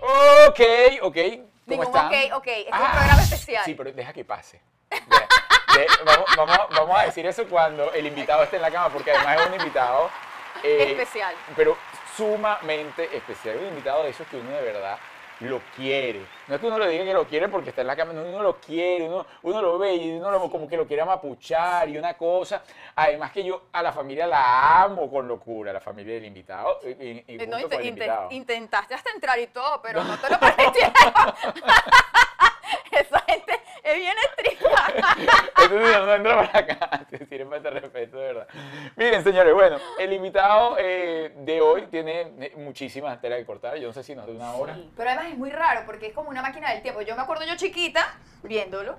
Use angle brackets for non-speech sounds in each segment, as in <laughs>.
Ok, ok. ¿Cómo Digo, están? ok, ok, este es un Ah, programa especial. Sí, pero deja que pase. De- de- vamos, vamos- vamos a decir eso cuando el invitado esté en la cama, porque además es un invitado eh, Especial. pero sumamente especial. Un invitado de esos que uno de verdad lo quiere. No es que uno le diga que lo quiere porque está en la cama, no, uno lo quiere, uno, uno lo ve y uno lo- como que lo quiere amapuchar y una cosa. Además que yo a la familia la amo con locura, la familia del invitado. Y, y- y no, junto con inte- el inte- invitado. intentaste hasta entrar y todo, pero no te lo <laughs> permitieron. Es bien estricta. <laughs> Entonces no entra para acá, tiene falta de respeto, de verdad. Miren, señores, bueno, el invitado eh, de hoy tiene muchísimas telas que cortar. Yo no sé si nos da una hora. Sí, pero además es muy raro porque es como una máquina del tiempo. Yo me acuerdo yo chiquita viéndolo.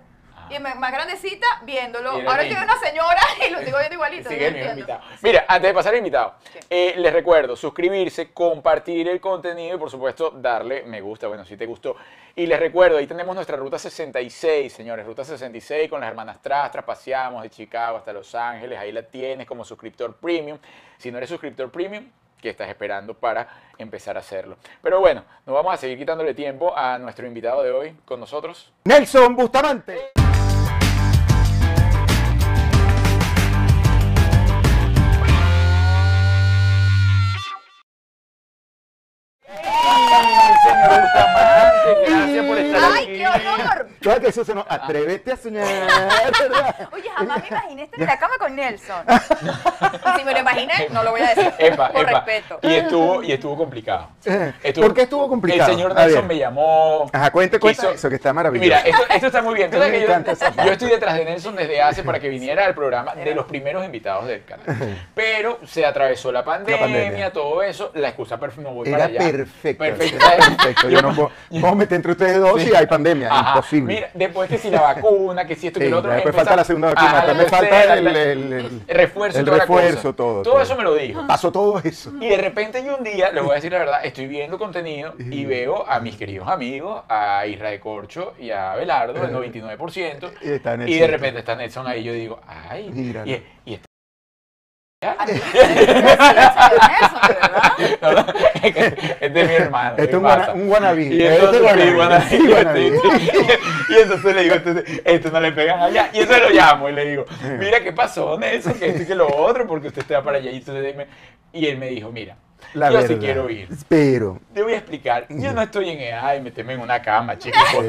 Y me- más grandecita viéndolo. Y Ahora estoy una señora <laughs> y lo sigo viendo igualito. Sigue no el invitado. Mira, antes de pasar al invitado, eh, les recuerdo suscribirse, compartir el contenido y por supuesto darle me gusta, bueno, si te gustó. Y les recuerdo, ahí tenemos nuestra ruta 66, señores, ruta 66 con las hermanas Trastras, paseamos de Chicago hasta Los Ángeles, ahí la tienes como suscriptor premium. Si no eres suscriptor premium, ¿qué estás esperando para empezar a hacerlo? Pero bueno, nos vamos a seguir quitándole tiempo a nuestro invitado de hoy con nosotros. Nelson Bustamante. Claro que eso se nos... Atrévete a soñar, ¿verdad? <laughs> Oye, jamás me imaginé estar en la cama con Nelson. <laughs> Si me lo imaginé, no lo voy a decir. Epa, Por epa. respeto. Y estuvo, y estuvo complicado. ¿Por qué estuvo complicado? El señor Nelson me llamó. Ajá, cuente, cuenta eso, que está maravilloso. Mira, esto, esto está muy bien. <laughs> Que yo, estoy detrás de Nelson desde hace para que viniera al programa de los primeros invitados del canal. Pero se atravesó la pandemia, pandemia. todo eso. La excusa perfecta. No voy Era para allá. perfecto. Perfecta. Era perfecto. Yo no puedo, puedo meter entre ustedes dos Sí. y hay pandemia. Ajá. Imposible. Mira, después que si la vacuna, que si esto, que Sí, lo otro. después empezar- falta la segunda vacuna, también falta el, el- el- el refuerzo, el toda la refuerzo, cosa. todo, Todo todo. eso me lo dijo. Pasó todo eso. Y de repente yo un día, les voy a decir la verdad, estoy viendo contenido y veo a mis queridos amigos, a Israel Corcho y a Belardo, el 99%. Y está Y de repente está Nelson ahí, yo digo, ay, Míralo. y, y está... Nelson, de verdad. No, no, es este mi hermano. Este ¿qué es un, pasa? guana- un wannabe. Y Este es sí, y entonces le digo, entonces, esto no le pegan allá. Y entonces lo llamo y le digo, mira qué pasó, Nelson, que esto y que lo otro, porque usted está para allá. Y, entonces me- y él me dijo, mira, La yo sí quiero ir. Pero, Te voy a explicar. Yo no estoy en edad de meterme en una cama, chicos. No,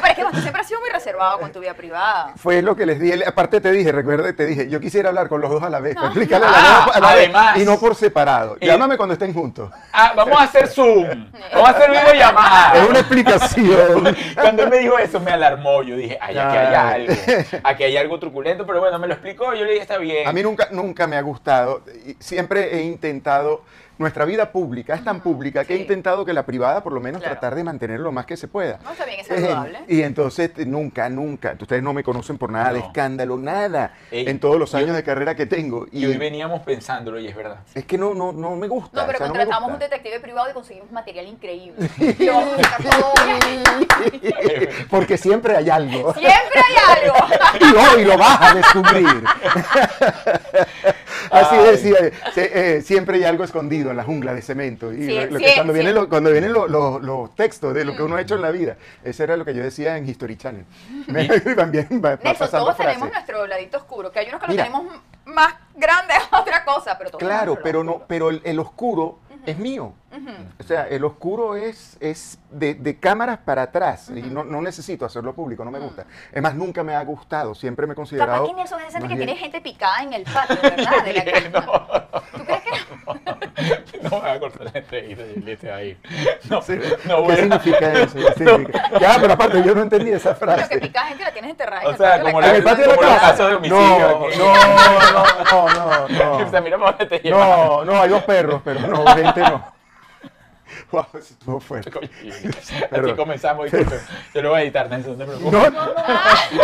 pero es que tú siempre has sido muy reservado con tu vida privada. fue lo que les dije. Aparte te dije, recuerda, te dije, yo quisiera hablar con los dos a la vez, para explicarle a Ah, la vez, a la vez, además. y no por separado. Y- Llámame cuando estén juntos. Ah, vamos a hacer Zoom. Vamos a hacer Es videollamada. una explicación. Cuando él me dijo eso, me alarmó. Yo dije, ay, aquí hay Ay. algo. Aquí hay algo truculento, pero bueno, me lo explicó. Yo le dije, está bien. A mí nunca, nunca me ha gustado, siempre he intentado, nuestra vida pública es tan pública que he intentado que la privada por lo menos Claro. tratar de mantener lo más que se pueda. No, está bien, es Eh, saludable. y entonces eh, nunca, nunca, ustedes no me conocen por nada de No. escándalo, nada, Ey, en todos los yo- años de carrera que tengo. Y hoy veníamos pensándolo y es verdad. Es que no, no, no me gusta. No, pero o sea, contratamos un gusta. detective privado y conseguimos material increíble. <laughs> <laughs> Porque siempre hay algo. Siempre hay algo. <laughs> y hoy lo vas a descubrir. Así decía, se- eh, siempre hay algo escondido en la jungla de cemento. Y Sí, lo- lo sí, que cuando, sí. vienen lo- cuando vienen lo- lo- los textos de lo que uno ha hecho en la vida, eso era lo que yo decía en History Channel. Me <laughs> también va, va Nelson, pasando todos frases. tenemos nuestro ladito oscuro, que hay unos que Mira. lo tenemos más grande <laughs> otra cosa, pero todos Claro, pero no, pero el, el oscuro es mío. O sea, el oscuro es, es de, de cámaras para atrás y no, no necesito hacerlo público, no me gusta. Es más, nunca me ha gustado, siempre me he Capaz considerado... que Nelson es que tiene gente picada en el patio, ¿verdad? De la <laughs> casa. ¿Tú crees que no? <laughs> <laughs> No me va a cortar la entrevista y él te va a ir. No, Sí, no ¿Qué voy a- significa eso? <laughs> ¿Qué significa? Ya, pero aparte yo no entendí esa Lo que frase. pica gente la tienes enterrada en O sea, como la la- ¿En el patio de la casa? de homicidio No, aquí. no, no, no, no, <laughs> O sea, no. mira te. No, no, hay dos perros, pero no, gente no. Wow, eso estuvo fuerte. <laughs> Pero- Así comenzamos, disculpe. Yo lo voy a editar, Nelson, no te preocupes. No, no,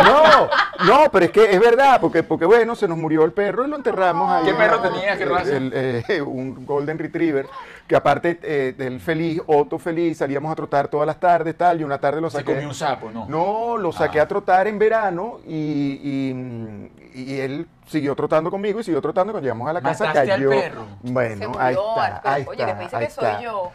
no, no, no, pero es que es verdad, porque, porque bueno, se nos murió el perro y lo enterramos ahí. ¿Qué perro tenía? ¿Qué raza? el, eh, un Golden Retriever, que aparte eh, del feliz, Otto feliz, salíamos a trotar todas las tardes, tal, y una tarde lo Se saqué. comió un sapo, ¿no? No, lo saqué Ah. a trotar en verano y, y- y él siguió trotando conmigo y siguió trotando cuando llegamos a la casa. ¿Mataste al cayó. perro? Se Bueno, murió, ahí está, ahí Oye, está, que me dice que soy yo.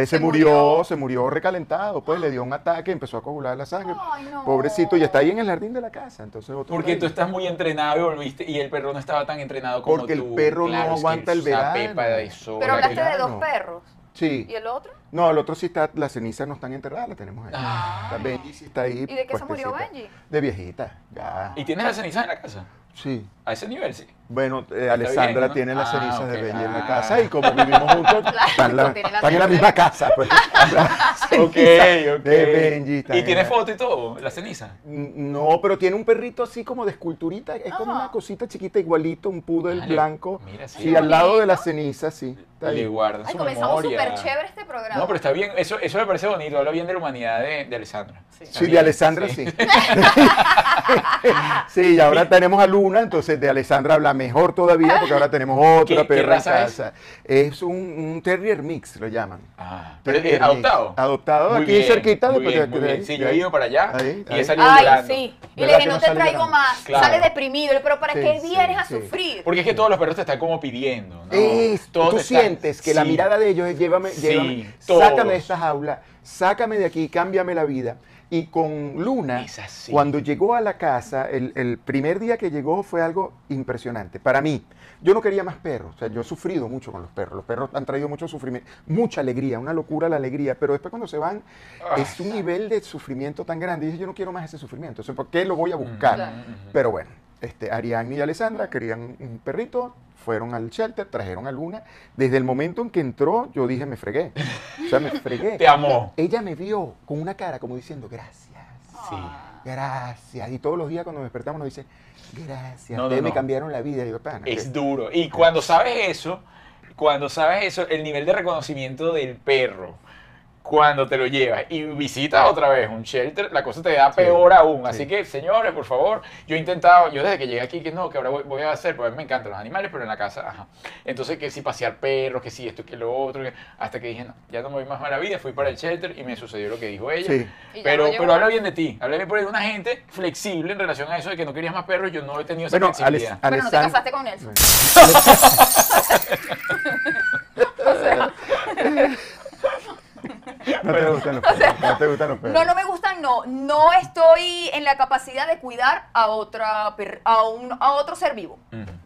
Entonces se, Se murió, murió. se murió recalentado, pues le dio un ataque, empezó a coagular la sangre. Ay, no. Pobrecito, y está ahí en el jardín de la casa. Entonces otro Porque rey. tú estás muy entrenado y volviste y el perro no estaba tan entrenado como Porque el tú. perro no Claro, es que aguanta el verano. pepa de sola Pero hablaste de dos no. perros. Sí. ¿Y el otro? No, el otro sí está, las cenizas no están enterradas, las tenemos ahí. Ah. Benji sí está ahí. ¿Y de qué se murió. Benji? De viejita, ya. ¿Y tienes las cenizas en la casa? Sí. A ese nivel, sí. Bueno, eh, bien, Alessandra ¿no? tiene las Ah, cenizas de. Benji en la Ah. casa y como vivimos juntos, <laughs> están, la- la en la ceniza. misma casa. Pues. <laughs> Las Ok, cenizas ok. De Benji. ¿Y en tiene la- foto y todo? ¿La ceniza? No, pero tiene un perrito así como de esculturita, es como una cosita chiquita igualito, un poodle blanco. mira, sí. sí, Qué al lado de bonito. las cenizas, sí. está ahí. Le guarda Ay, su comenzamos memoria. súper chévere este programa. No, pero está bien. Eso, eso me parece bonito. Habla bien de la humanidad de, de Alessandra. Sí. Sí, de Alessandra sí. sí, <laughs> y ahora tenemos a Luna, entonces de Alessandra habla mejor todavía porque ahora tenemos otra ¿Qué- qué perra en raza es? casa. Es, un, un terrier mix, lo llaman. Ah, pero Terrier es adoptado. mix. Adoptado Muy aquí bien, cerquita. Muy bien, de- muy de- bien. Sí, de yo he ido para allá Ahí, y ahí. he salido Ay, llorando. sí. Y ¿Verdad le dije, que no no te sale traigo llorando? más. Claro. Sale deprimido. Pero ¿para Sí, qué sí, vienes a sí. sufrir? Porque es que todos los perros te están como pidiendo. ¿no? Es, Todos tú te están- sientes que la Sí. mirada de ellos es llévame, Sí, llévame, todos. sácame de esta jaula, sácame de aquí, cámbiame la vida. Y con Luna, Es así. cuando llegó a la casa, el, el primer día que llegó fue algo impresionante. Para mí, yo no quería más perros. O sea, yo he sufrido mucho con los perros. Los perros han traído mucho sufrimiento, mucha alegría, una locura la alegría. Pero después cuando se van, Ah. es un nivel de sufrimiento tan grande. Y dije, yo no quiero más ese sufrimiento. Entonces, ¿por qué lo voy a buscar? Claro. Pero bueno, este, Ariane y Alessandra querían un perrito, fueron al shelter, trajeron a Luna. Desde el momento en que entró, yo dije, me fregué. O sea, me fregué. <laughs> Te amó. Ella me vio con una cara como diciendo, gracias, Sí. gracias. Y todos los días cuando nos despertamos nos dice, gracias, No, me cambiaron la vida. Pana, Es duro. Y cuando sabes eso, cuando sabes eso, el nivel de reconocimiento del perro, cuando te lo llevas y visitas otra vez un shelter, la cosa te da peor aún. sí. Así que, señores, por favor, yo he intentado, yo desde que llegué aquí, que no, que ahora voy, voy a hacer, porque a mí me encantan los animales, pero en la casa, ajá. Entonces, que si pasear perros, que si esto, que lo otro, que- hasta que dije, no, ya no me voy más a la vida, fui para el shelter y me sucedió lo que dijo ella. Sí. Pero, pero habla bien de ti, habla bien por una gente flexible en relación a eso de que no querías más perros, yo no he tenido esa Bueno, flexibilidad. Alex- Pero no te casaste con Nelson. <laughs> <laughs> <laughs> <laughs> No te gustan los perros. No te gustan los perros. No, no me gustan, no. No estoy en la capacidad de cuidar a otra per- a, un, a otro ser vivo.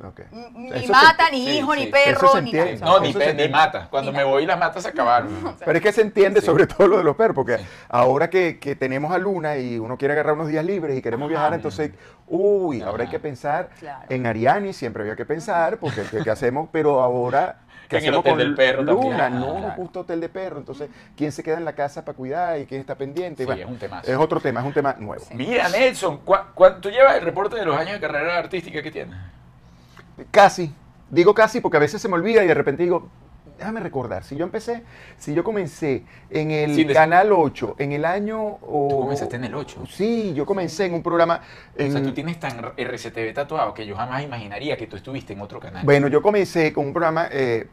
Ok. Ni Eso se- mata, ni sí, hijo, sí, ni perro, Eso se ni entiende. nada. No, ni, Eso pe- se ni entiende. mata. Cuando Ni me nada. voy las matas se acabaron. <laughs> Pero es que se entiende Sí. sobre todo lo de los perros, porque Sí. ahora que, que tenemos a Luna y uno quiere agarrar unos días libres y queremos viajar, entonces, uy, ahora hay que pensar Claro. en Ariani, siempre había que pensar, porque ¿qué, qué hacemos? Pero ahora, ¿qué En el hacemos hotel con del perro Luna? también. No, Claro. justo hotel de perro, entonces, ¿quién se queda en la casa para cuidar y quién está pendiente? Sí, Bueno, es un temazo. es otro tema, es un tema nuevo. Mira, Nelson, ¿cuá- cuá- tú llevas el reporte de los años de carrera artística que tienes? Casi. Digo casi porque a veces se me olvida y de repente digo, déjame recordar, si yo empecé, si yo comencé en el Canal 8, en el año... o- Tú comenzaste en el 8. Sí, yo comencé en un programa... O sea, tú tienes tan RCTV tatuado que yo jamás imaginaría que tú estuviste en otro canal. Bueno, yo comencé con un programa... eh,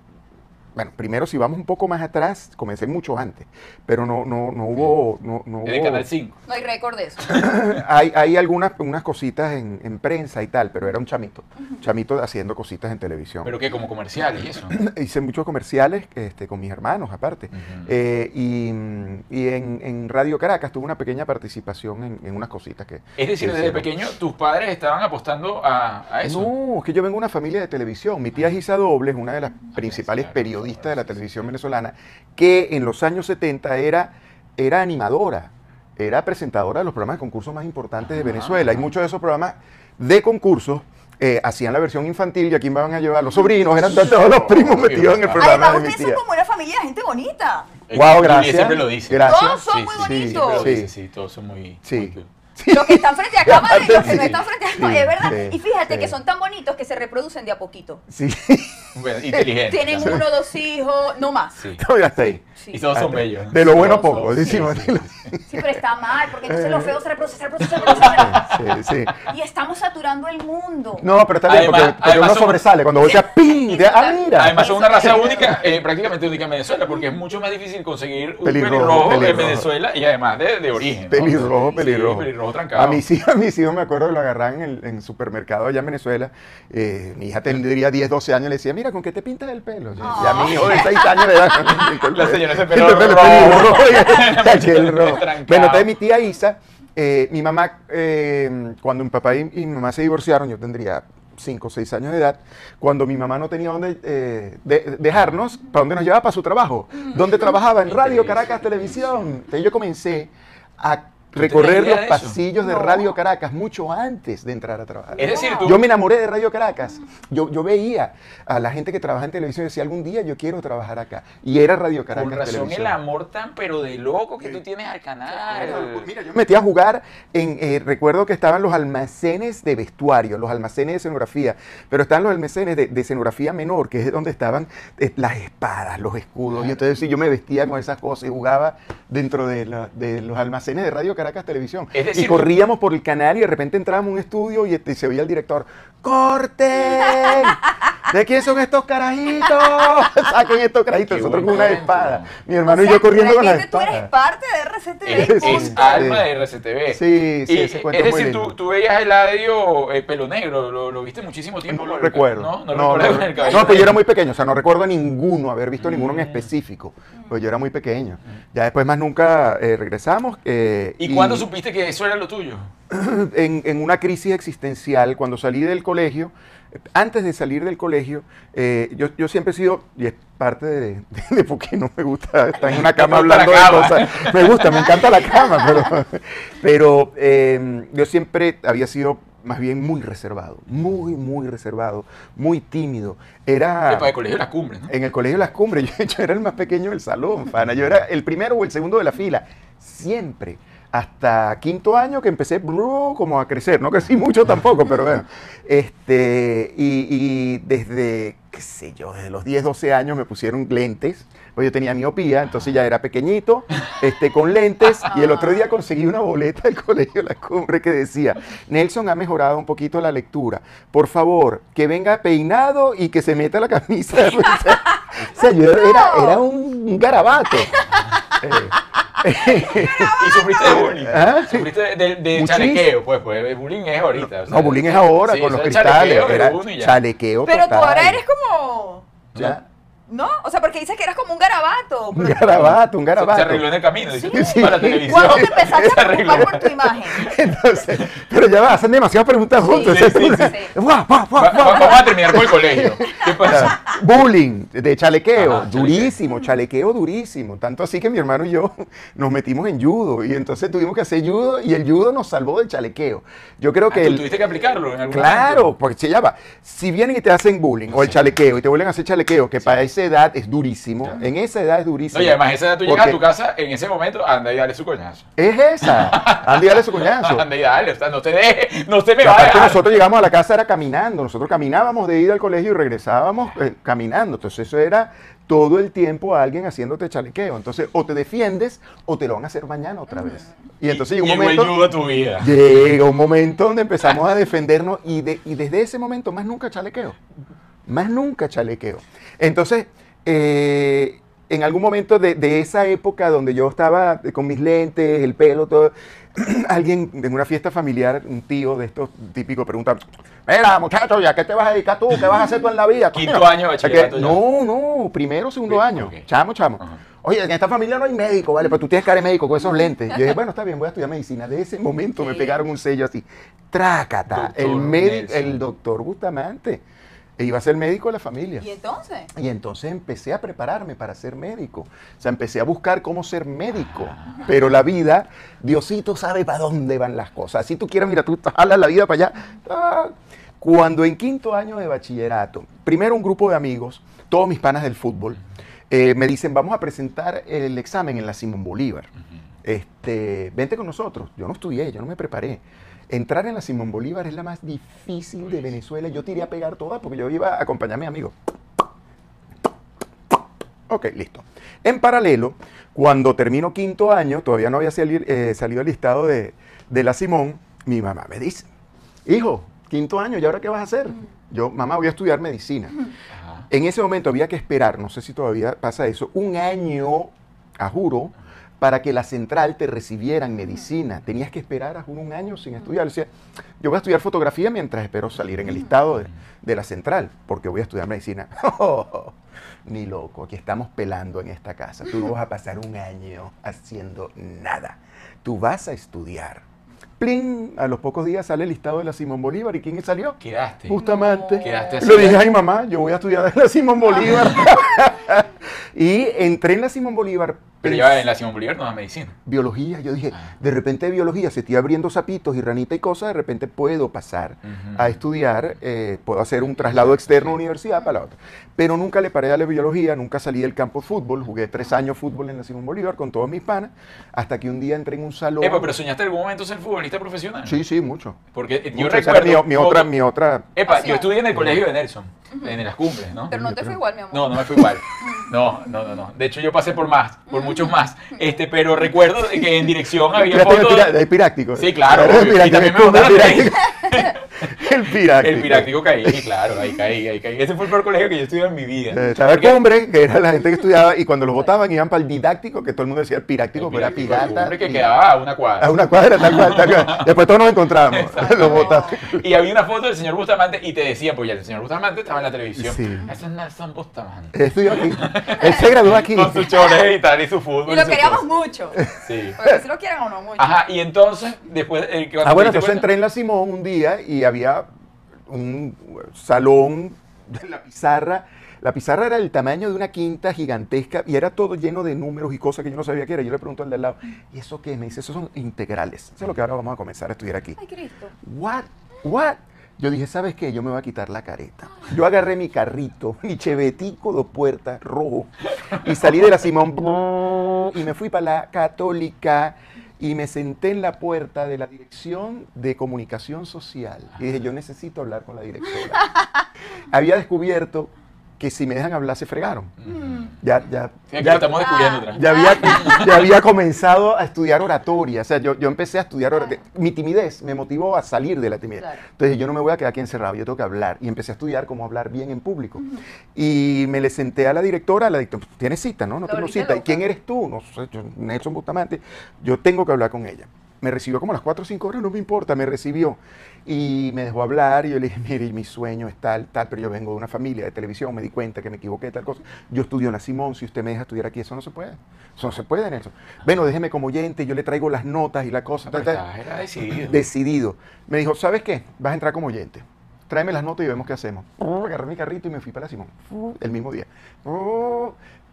bueno, primero si vamos un poco más atrás, comencé mucho antes, pero no, no, no hubo... No, no en el hubo- canal 5. No hay récord de eso. <laughs> hay, hay algunas unas cositas en, en prensa y tal, pero era un chamito, chamito haciendo cositas en televisión. Pero que como comerciales y eso. <clears throat> Hice muchos comerciales este, con mis hermanos, aparte. Eh, y y en, en Radio Caracas tuve una pequeña participación en, en unas cositas que... Es decir, que desde hicieron. pequeño tus padres estaban apostando a, a eso. No, es que yo vengo de una familia de televisión. Mi tía Gisa Dobles, una de las principales claro, de la televisión venezolana, que en los años 70 era, era animadora, era presentadora de los programas de concursos más importantes de Ah. Venezuela. Y muchos de esos programas de concursos eh, hacían la versión infantil y aquí me van a llevar los sobrinos, eran todos los primos metidos en el programa Además, de mi ustedes tía. son como una familia de gente bonita. Eh, Wow, Juliet gracias. siempre lo dice. Gracias. Todos son Sí, muy sí, bonitos. Sí. sí, todos son muy... Sí. muy. Los que están frente a <laughs> cámara y los que no están frente a cámara, Sí, es verdad. sí, y fíjate sí. que son tan bonitos que se reproducen de a poquito. Sí, Bueno, inteligente. Tienen uno, dos hijos, no más. Sí. todavía está ahí. Sí. Y todos son bellos. De lo bueno Todos, poco, sí, decimos. <laughs> Sí, pero está mal, porque entonces los feos se reproducen, se reproducen, se reproducen. Sí, sí. Y estamos saturando el mundo. No, pero está bien, Además- porque, porque además uno sobresale. Cuando voltea, ¡ping! De, ¡Ah, mira! Además son una raza única, eh, prácticamente única en Venezuela, porque es mucho más difícil conseguir un Pelirrojo, pelirrojo, en pelirrojo. Venezuela y además de, de origen. ¿no? Pelirrojo, Sí, pelirrojo. Trancado. A mis hijos, a mis hijos me acuerdo que lo agarran en el en supermercado allá en Venezuela. Eh, mi hija tendría 10, 12 años. Le decía, mira, ¿con qué te pintas el pelo? Decía, Ah. mi hijo de 6 años de edad. me pinto el <laughs> La pelo". señora El pelo. Bueno, entonces mi tía Isa, eh, mi mamá, eh, cuando mi papá y, y mi mamá se divorciaron, yo tendría 5 o 6 años de edad, cuando mi mamá no tenía dónde eh, de- dejarnos, ¿para dónde nos llevaba? Para su trabajo. ¿Dónde trabajaba? En Radio. Caracas Televisión. Entonces yo comencé a recorrer los de pasillos de. Radio Caracas mucho antes de entrar a trabajar. Es decir, tú, Yo me enamoré de Radio Caracas. Yo, yo veía a la gente que trabaja en televisión y decía, algún día yo quiero trabajar acá. Y era Radio Caracas con razón Televisión. el amor tan pero de loco que tú tienes al canal. Mira, yo me metí a jugar en, eh, recuerdo que estaban los almacenes de vestuario, los almacenes de escenografía, pero están los almacenes de, de escenografía menor, que es donde estaban eh, las espadas, los escudos, y entonces sí, yo me vestía con esas cosas y jugaba dentro de, la- de los almacenes de Radio Caracas Televisión. Es decir, y corríamos por el canal y de repente entrábamos a un estudio y, este, se oía el director, ¡corten! <laughs> ¿De quién son estos carajitos? <laughs> Saquen estos carajitos. Qué Nosotros con una espada. Mi hermano O y yo corriendo con la espada. Tú eres parte de RCTV. Es, Sí, es sí. alma de RCTV. Sí, sí, Y, ese cuento es muy decir, tú, veías a Eladio eh, pelo negro, lo, lo viste muchísimo tiempo. No lo el- recuerdo. No, no, no, recuerdo no, el cabello no, pues yo era muy pequeño, o sea, no recuerdo a ninguno, haber visto ninguno en Mm. específico, pues yo era muy pequeño. Ya después más nunca eh, regresamos. eh, ¿Y cuándo supiste que eso era lo tuyo? <clears throat> en, en una crisis existencial, cuando salí del colegio, eh, antes de salir del colegio, eh, yo, yo siempre he sido, y es parte de, de, de por qué no me gusta estar en una <laughs> cama hablando de cosas. Me gusta, me encanta la cama, <laughs> pero, pero eh, yo siempre había sido más bien muy reservado, muy, muy reservado, muy tímido. Era... Para el colegio de la cumbre, ¿no? En el colegio Las Cumbres, <laughs> yo, yo era el más pequeño del salón, Fana. Yo era el primero o el segundo de la fila. Siempre. Hasta quinto año que empecé blu, como a crecer. No crecí mucho tampoco, pero bueno. <laughs> Este, y, y desde, qué sé yo, desde los 10, 12 años me pusieron lentes. Pues yo tenía miopía, entonces ya era pequeñito, este, con lentes. Y el otro día <laughs> conseguí una boleta del colegio La Cumbre que decía, Nelson ha mejorado un poquito la lectura. Por favor, que venga peinado y que se meta la camisa. <laughs> O sea, yo era, era un garabato. Eh, Y sufriste de bullying. ¿Ah? Sufriste de, de- chalequeo, pues, pues el bullying es ahorita. o sea, no, bullying es ahora sí, con los cristales. chalequeo Era Pero tú ahora eres como. Ya. ¿No? O sea, porque dices que eras como un garabato. Un garabato, un garabato. se arregló en el camino, dice, Sí. para la <laughs> televisión. ¿Cuándo te empezaste a preocupar por tu imagen? <laughs> Entonces, pero ya va, hacen demasiadas preguntas juntos. sí, sí, una- sí. <laughs> Guau, guau, guau, Va- guau, va- guau. Vamos a terminar con el colegio. ¿Qué pasa? Bullying, de chalequeo, Ajá, durísimo, chalequeo durísimo. Tanto así que mi hermano y yo nos metimos en judo y entonces tuvimos que hacer judo y el judo nos salvó del chalequeo. Yo creo que Ah, ¿Tú el, tuviste que aplicarlo en algún Claro, momento? porque se llama. Si vienen y te hacen bullying o el chalequeo y te vuelven a hacer chalequeo, que para esa edad es durísimo, en esa edad es durísimo. Y además, esa edad tú llegas a tu casa en ese momento, anda y dale su coñazo. Es esa. Andy, dale su coñazo. <laughs> Anda y dale, o sea, no te deje, no te me Y nosotros llegamos a la casa era caminando, nosotros caminábamos de ida al colegio y regresábamos eh, caminando, entonces eso era todo el tiempo a alguien haciéndote chalequeo, entonces o te defiendes o te lo van a hacer mañana otra vez. Y entonces llegó un el momento, yugo a tu vida. llega un momento donde empezamos a defendernos y, de- y desde ese momento más nunca chalequeo, más nunca chalequeo. Entonces, eh, en algún momento de, de esa época donde yo estaba con mis lentes, el pelo, todo, <clears throat> alguien en una fiesta familiar, un tío de estos típicos pregunta, mira muchacho, ¿ya qué te vas a dedicar tú? ¿Qué vas a hacer tú en la vida? Quinto coño?" año de que-. No, no, primero, segundo año. ok. Chamo, chamo. Ajá. Oye, en esta familia no hay médico, ¿vale? Pero tú tienes cara de médico con esos lentes. Yo dije, bueno, está bien, voy a estudiar medicina. De ese momento me pegaron un sello así. Trácata. Doctor el médico, el doctor Bustamante. E iba a ser médico de la familia. ¿Y entonces? Y entonces empecé a prepararme para ser médico. O sea, empecé a buscar cómo ser médico. Pero la vida, Diosito sabe para dónde van las cosas. Si tú quieres, mira, tú jalas la vida para allá. Ah. Cuando en quinto año de bachillerato, primero un grupo de amigos, todos mis panas del fútbol, eh, me dicen, vamos a presentar el examen en la Simón Bolívar. Este, vente con nosotros. Yo no estudié, yo no me preparé. Entrar en la Simón Bolívar es la más difícil de Venezuela. Yo tiré a pegar todas porque yo iba a acompañar a mi amigo. Ok, listo. En paralelo, cuando termino quinto año, todavía no había eh, salido el listado de, de la Simón, mi mamá me dice, hijo, quinto año, ¿y ahora qué vas a hacer? Yo, mamá, voy a estudiar medicina. Ajá. En ese momento había que esperar, no sé si todavía pasa eso, un año, a juro, para que la central te recibiera en medicina. Tenías que esperar, a un año sin estudiar. Decía, yo voy a estudiar fotografía mientras espero salir en el listado de, de la central, porque voy a estudiar medicina. <laughs> Ni loco, aquí estamos pelando en esta casa. Tú no vas a pasar un año haciendo nada. Tú vas a estudiar. ¡Plin! A los pocos días sale el listado de la Simón Bolívar. ¿Y quién salió? Quedaste. Justamente. Quedaste así. Le dije, ay mamá, yo voy a estudiar en la Simón Bolívar. <laughs> y entré en la Simón Bolívar. Pero ya en la Simón Bolívar no da medicina. Biología, yo dije, Ah. de repente biología, se estoy abriendo zapitos y ranita y cosas, de repente puedo pasar Ujú. a estudiar, eh, puedo hacer un traslado externo a universidad para la otra. Pero nunca le paré a la biología, nunca salí del campo de fútbol, jugué tres años fútbol en la Simón Bolívar con todos mis panas, hasta que un día entré en un salón. Epa, pero soñaste en algún momento ser futbolista profesional. Sí, sí, mucho. Porque yo Mucho. Esa recuerdo. mi, mi otra, mi otra Epa, yo estudié en el colegio de Nelson, en las cumbres, ¿no? Pero no te fue igual, mi amor. No, no me fue igual. <laughs> No, no, no, no. De hecho, yo pasé por más, por muchos más. Este, pero recuerdo que en dirección había fotos. el piráctico. Sí, claro, El piráctico, también me el de piráctico. El piráctico. El piráctico caí, claro, ahí caí, ahí caí. Ese fue el peor colegio que yo estudié en mi vida. Eh, Estaba el cumbre, que era la gente que estudiaba, y cuando los votaban iban para el didáctico, que todo el mundo decía el piráctico, pero era pirata. cumbre que quedaba a una cuadra. A una cuadra, tal cual, tal cual. <laughs> Después todos nos encontrábamos. <laughs> los votaban. Y había una foto del señor Bustamante y te decían, pues ya el señor Bustamante estaba en la televisión. Sí. Ese es Nelson Bustamante. Estudió aquí. Él se graduó aquí. Con sus chores y tal, y su fútbol. Y lo queríamos cosas. mucho. Sí. Porque si lo quieren o no mucho. Ajá, y entonces, después. El, que Ah, bueno, entonces entré en la Simón un día y había un salón de la pizarra. La pizarra era del tamaño de una quinta gigantesca y era todo lleno de números y cosas que yo no sabía qué era. Yo le pregunto al de al lado, ¿y eso qué? Me dice, esos son integrales. Eso es lo que ahora vamos a comenzar a estudiar aquí. Ay, Cristo. What? What? Yo dije, ¿sabes qué? Yo me voy a quitar la careta. Yo agarré mi carrito, mi chevetico de puertas rojo, y salí de la Simón y me fui para la Católica y me senté en la puerta de la Dirección de Comunicación Social. Y dije, yo necesito hablar con la directora. Había descubierto que si me dejan hablar se fregaron. Ya, ya, Sí, ya- estamos descubriendo Ah. ya había, ya había comenzado a estudiar oratoria. O sea, yo, yo empecé a estudiar oratoria. Mi timidez me motivó a salir de la timidez. Claro. Entonces yo no me voy a quedar aquí encerrado, yo tengo que hablar. Y empecé a estudiar cómo hablar bien en público. Y me le senté a la directora, la directora, tienes cita, ¿no? No tengo cita. ¿Y quién eres tú? No sé, yo, Nelson Bustamante. Yo tengo que hablar con ella. Me recibió como a las 4 o 5 horas, no me importa, me recibió. Y me dejó hablar y yo le dije, mire, mi sueño es tal, tal, pero yo vengo de una familia de televisión, me di cuenta que me equivoqué, tal cosa. Yo estudio en la Simón, si usted me deja estudiar aquí, eso no se puede. Eso no se puede, Nelson. Bueno, déjeme como oyente, yo le traigo las notas y la cosa. Tal, tal era decidido. decidido. Me dijo, ¿sabes qué? Vas a entrar como oyente. Tráeme las notas y vemos qué hacemos. Agarré mi carrito y me fui para Simón. El mismo día.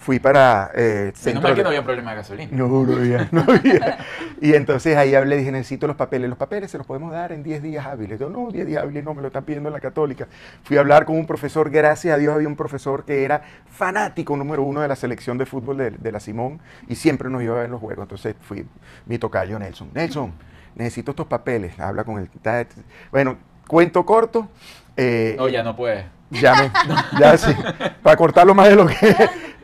Fui para eh, Menos mal que no había problema de gasolina. no, no había, no había. Y entonces ahí hablé, dije, necesito los papeles. Los papeles se los podemos dar en 10 días hábiles. Yo, no, 10 días hábiles no, me lo están pidiendo en la católica. Fui a hablar con un profesor, gracias a Dios había un profesor que era fanático número uno de la selección de fútbol de, de la Simón y siempre nos iba a ver los juegos. Entonces fui mi tocayo Nelson. Nelson, necesito estos papeles. Habla con el... Bueno, cuento corto. eh, No, ya no puede. ya me, ya sí, <laughs> para cortarlo más de lo que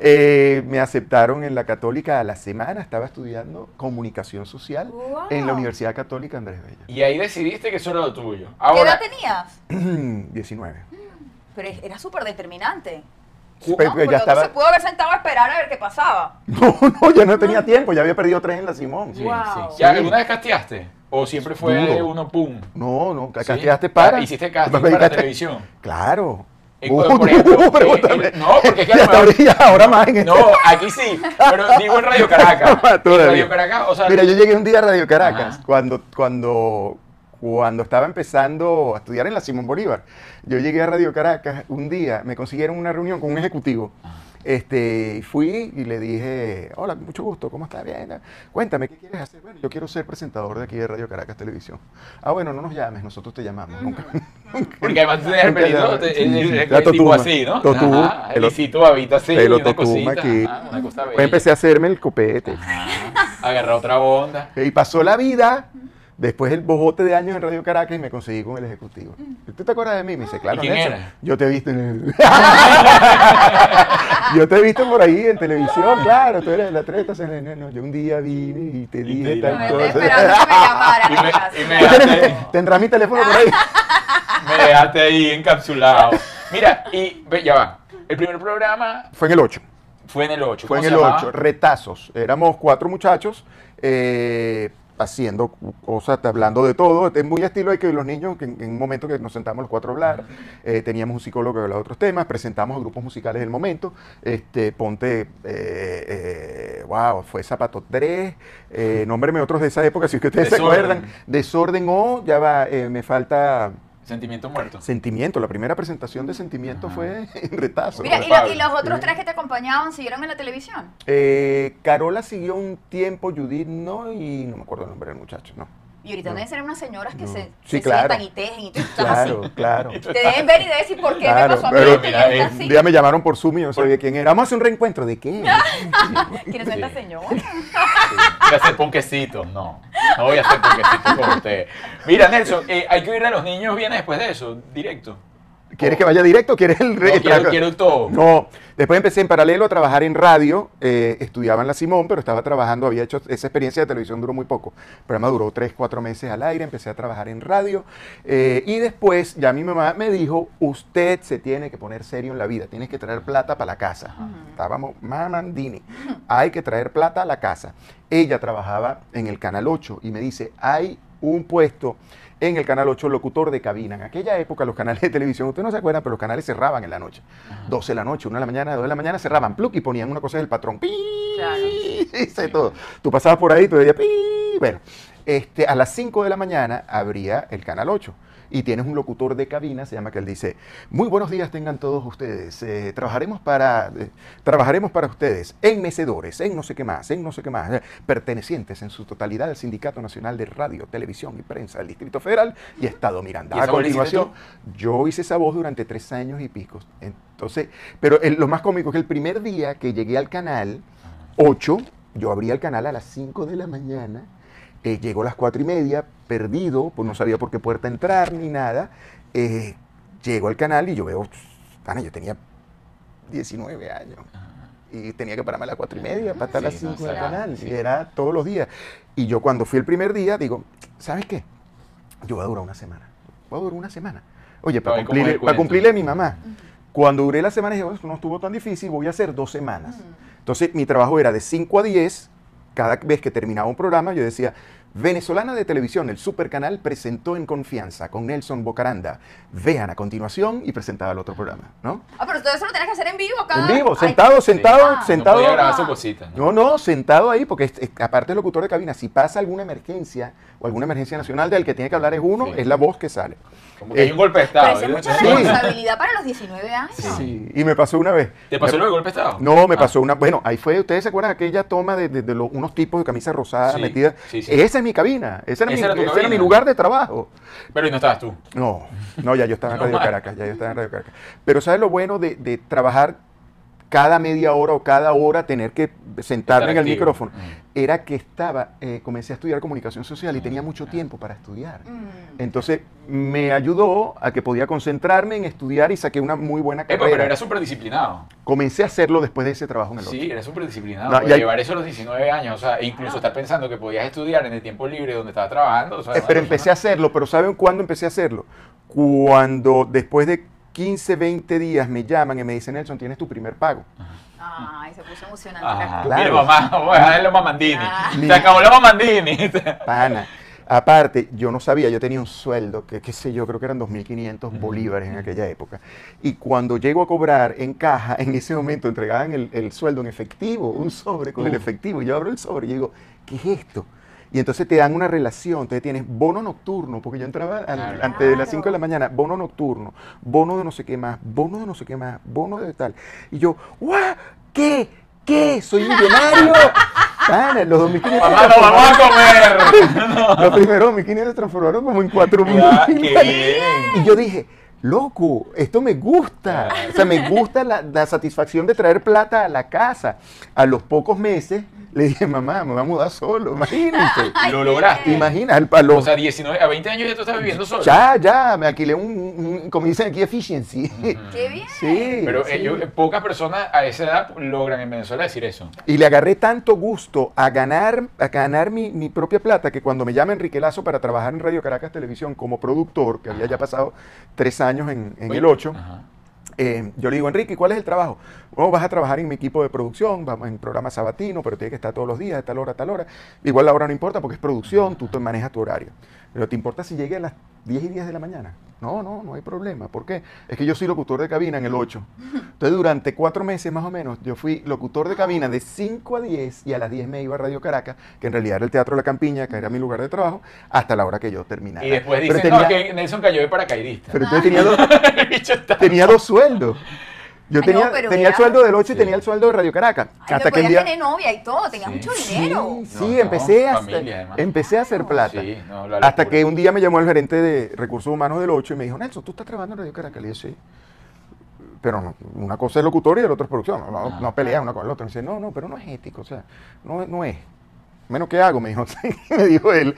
eh, me aceptaron en la Católica a la semana, estaba estudiando comunicación social Wow. en la Universidad Católica Andrés Y ahí decidiste que eso era lo tuyo. ¿Qué edad tenías? <clears throat> Bella. 19. Pero era súper determinante. ¿no? pe- Porque ya estaba- se pudo haber sentado a esperar a ver qué pasaba. <laughs> No, no, ya no tenía tiempo, ya había perdido tres en la Simón. sí, Wow. sí. ¿Ya Sí. alguna vez casteaste? ¿O siempre fue uno pum? No, no, ¿Sí? casteaste para. Ah, ¿Hiciste casting <laughs> Para- para televisión? Claro. Uh, por <laughs> ejemplo, no, pero eh, eh, no, porque es que ya ahora más en No, aquí sí, pero digo en Radio Caracas. <laughs> Radio Caracas, o sea, Mira, yo llegué un día a Radio Caracas Ajá. cuando, cuando, cuando estaba empezando a estudiar en la Simón Bolívar. Yo llegué a Radio Caracas un día, me consiguieron una reunión con un ejecutivo. Este, fui y le dije, hola, mucho gusto, ¿cómo estás? Bien, cuéntame, ¿qué quieres hacer? Bueno, yo quiero ser presentador de aquí de Radio Caracas Televisión. Ah, bueno, no nos llames, nosotros te llamamos. Nunca, porque además tú tenías el te- Sí, el- tipo así, ¿no? Totuma, el- lisito babito así, pelo una totuma cosita, aquí. ajá, una cosa Voy a hacerme el copete. Ajá. Agarra otra onda. Y pasó la vida. Después el bojote de años en Radio Caracas y me conseguí con el ejecutivo. ¿Tú te acuerdas de mí? Me dice, claro, ¿Y quién era? Yo te he visto en el... <laughs> yo te he visto por ahí en televisión, claro. Tú eres la treta. No, yo un día vine y te dije tal cosa. esperando que me. Y me- y Tendrás mi teléfono por ahí. <laughs> Me dejaste ahí encapsulado. Mira, y ve, ya va. El primer programa Fue en el 8. fue en el 8. Fue en el 8, retazos. Éramos cuatro muchachos eh, haciendo cosas, hablando de todo. Es muy estilo de que los niños, que en, en un momento que nos sentamos los cuatro a hablar, eh, teníamos un psicólogo que hablaba de otros temas, presentamos a grupos musicales del momento. Este, ponte, eh, eh, wow, fue Zapato 3, eh, <laughs> nómbreme otros de esa época, si es que ustedes se acuerdan. Desorden O, ya va, eh, me falta Sentimiento muerto. Sentimiento. La primera presentación de Sentimiento Ajá. fue en retazo. Mira, y, lo- Pablo. y los otros tres que te acompañaban siguieron en la televisión. Eh, Carola siguió un tiempo, Judith no, y no me acuerdo el nombre del muchacho, no. Y ahorita No. deben ser unas señoras que No. se, Sí, se claro. sientan y tejen y tú estás así. Claro, claro. <laughs> Te deben ver y deben decir por qué Claro, me pasó a mí mira, eh, Un así. día me llamaron por Zoom y yo no sabía quién era. Vamos a hacer un reencuentro. ¿De qué? ¿Quién es esta Sí. señora? Voy a hacer ponquecitos, no. No voy a hacer ponquecitos con usted. Mira, Nelson, eh, hay que oír a los niños bien después de eso, directo. ¿Quieres que vaya directo o quieres el No, quiero, quiero todo. No, después empecé en paralelo a trabajar en radio, eh, estudiaba en la Simón, pero estaba trabajando, había hecho esa experiencia de televisión, duró muy poco. El programa duró tres, cuatro meses al aire, empecé a trabajar en radio eh, y después ya mi mamá me dijo, usted se tiene que poner serio en la vida, tienes que traer plata para la casa. Estábamos mamandini, hay que traer plata a la casa. Ella trabajaba en el Canal 8 y me dice, hay un puesto en el Canal 8 locutor de cabina. En aquella época los canales de televisión, ustedes no se acuerdan, pero los canales cerraban en la noche. 12 de la noche, 1 de la mañana, 2 de la mañana cerraban, pluk, y ponían una cosa del patrón. ¡Pi! Claro. Dice todo. Tú pasabas por ahí, tú decías, ¡pi! Bueno, este, a las 5 de la mañana abría el Canal 8. Y tienes un locutor de cabina, se llama que él dice, muy buenos días tengan todos ustedes, eh, trabajaremos, para, eh, trabajaremos para ustedes en mecedores, en no sé qué más, en no sé qué más, eh, pertenecientes en su totalidad al Sindicato Nacional de Radio, Televisión y Prensa del Distrito Federal y Estado Miranda. ¿Y A continuación, yo hice esa voz durante tres años y pico. Entonces, pero el- lo más cómico es que el primer día que llegué al canal 8, yo abría el canal a las 5 de la mañana, eh, llegó a las 4 y media, perdido, pues no sabía por qué puerta entrar ni nada. eh, llego al canal y yo veo, pana, yo tenía 19 años. Y tenía que pararme a las 4 y media para estar a las Sí, no, 5 del canal. sí. Y era todos los días. Y yo cuando fui el primer día, digo, ¿sabes qué? Yo voy a durar una semana. Voy a durar una semana. Oye, para Ay, ¿cómo es cumplirle, para a mi mamá. Cuando duré la semana, dije, "Bueno, esto no estuvo tan difícil, voy a hacer dos semanas. Entonces, mi trabajo era de 5 a 10. Cada vez que terminaba un programa, yo decía, Venezolana de Televisión, el Supercanal, presentó en confianza con Nelson Bocaranda. Vean a continuación y presentaba el otro programa, ¿no? Ah, pero todo eso lo tienes que hacer en vivo cada En vivo, Ay, sentado, sentado, Ah. No sentado. podía grabar su cosita. ¿no? No, no, sentado ahí, porque es- es- aparte del locutor de cabina, si pasa alguna emergencia o alguna emergencia nacional, del que tiene que hablar es uno, Sí. es la voz que sale. Como que hay Eh, un golpe de Pero estado. eso es mucha Sí. responsabilidad para los 19 años. Sí, y me pasó una vez. ¿Te pasó Me- de golpe de estado? No, me Ah. pasó una. Bueno, ahí fue. ¿Ustedes se acuerdan aquella toma de, de- de los- unos tipos de camisa rosada Sí, metida? sí, sí. Esa es mi cabina. Esa era, Esa mi, era tu ese era cabina. mi lugar de trabajo. Pero y no estabas tú. No, no, ya yo estaba en <laughs> Radio. Caracas, ya yo estaba en Radio Caracas. Pero ¿sabes lo bueno de, de trabajar cada media hora o cada hora, tener que sentarme Estar en el activo. micrófono? Mm. Era que estaba, eh, comencé a estudiar comunicación social y tenía mucho tiempo para estudiar. Mm. Entonces me ayudó a que podía concentrarme en estudiar y saqué una muy buena Epa, carrera. pero era súper disciplinado. Comencé a hacerlo después de ese trabajo en el otro. Sí, era súper disciplinado. No, y hay- Llevar eso a los 19 años, o sea, e incluso estar pensando que podías estudiar en el tiempo libre donde estabas trabajando. o sea, Eh, pero persona- empecé a hacerlo, pero ¿saben cuándo empecé a hacerlo? Cuando después de 15, 20 días me llaman y me dicen, Nelson, tienes tu primer pago. Ay, se puso emocionante. Ah, Claro. Mira, mamá, voy a dejarle los mamandini. Ah. Se acabó la mamandini. <laughs> Pana. Aparte, yo no sabía, yo tenía un sueldo, que qué sé yo, creo que eran 2.500 bolívares en aquella época. Y cuando llego a cobrar en caja, en ese momento entregaban el, el sueldo en efectivo, un sobre con el efectivo. Y yo abro el sobre y digo, ¿qué es esto? Y entonces te dan una relación, entonces tienes bono nocturno, porque yo entraba al- Claro. antes de las Claro. 5 de la mañana, bono nocturno, bono de no sé qué más, bono de no sé qué más, bono de tal. Y yo, ¡guau! ¿Qué? ¿Qué? ¿Soy millonario? <laughs> Pana, los 2.500 Mamá, nos vamos a comer. <laughs> los primeros 1.500 se transformaron como en 4.000. Ya, qué bien. Y yo dije, loco, esto me gusta. O sea, me gusta la, la satisfacción de traer plata a la casa. A los pocos meses le dije, mamá, me voy a mudar solo, imagínate. <laughs> Ay, Lo lograste. Imagina, al palo. O sea, 19, a 20 años ya tú estás viviendo solo. ya, ya, me alquilé un, un- como dicen aquí, efficiency. <laughs> Qué bien. Sí. Pero sí. ellos- pocas personas a esa edad logran en Venezuela decir eso. Y le agarré tanto gusto a ganar, a ganar mi, mi propia plata que cuando me llama Enrique Lazo para trabajar en Radio Caracas Televisión como productor, que había ya pasado tres años en, en el 8, ajá. eh, yo le digo, Enrique, ¿cuál es el trabajo? Bueno, vas a trabajar en mi equipo de producción, vamos en programa sabatino, pero tiene que estar todos los días, de tal hora a tal hora. Igual la hora no importa porque es producción, tú te manejas tu horario. Pero ¿te importa si llegue a las 10 y 10 de la mañana? No, no, no hay problema. ¿Por qué? Es que yo soy locutor de cabina en el 8. Entonces, durante cuatro meses más o menos, yo fui locutor de cabina de 5 a 10 y a las 10 me iba a Radio Caracas, que en realidad era el Teatro La Campiña, que era mi lugar de trabajo, hasta la hora que yo terminara. Y después Pero dicen, tenía- no, que Nelson cayó de paracaidista. pero entonces tenía dos, <laughs> tenía dos sueldos. Yo Ay, tenía, no, tenía el sueldo del 8 y Sí. tenía el sueldo de Radio Caracas. Ay, hasta que un día... tener novia y todo, tenías Sí. mucho Sí, dinero. sí, No, no, empecé, a, familia, empecé a hacer plata. Sí, no, la Hasta que un día me llamó el gerente de recursos humanos del 8 y me dijo, Nelson, ¿tú estás trabajando en Radio Caracas? Le dije, sí. Pero no, una cosa es locutor y la otra es producción. No, no, Ah. no peleas una con la otra. Me dice, no, no, pero no es ético. O sea, no, no es. Menos que hago, me dijo. <laughs> me dijo él,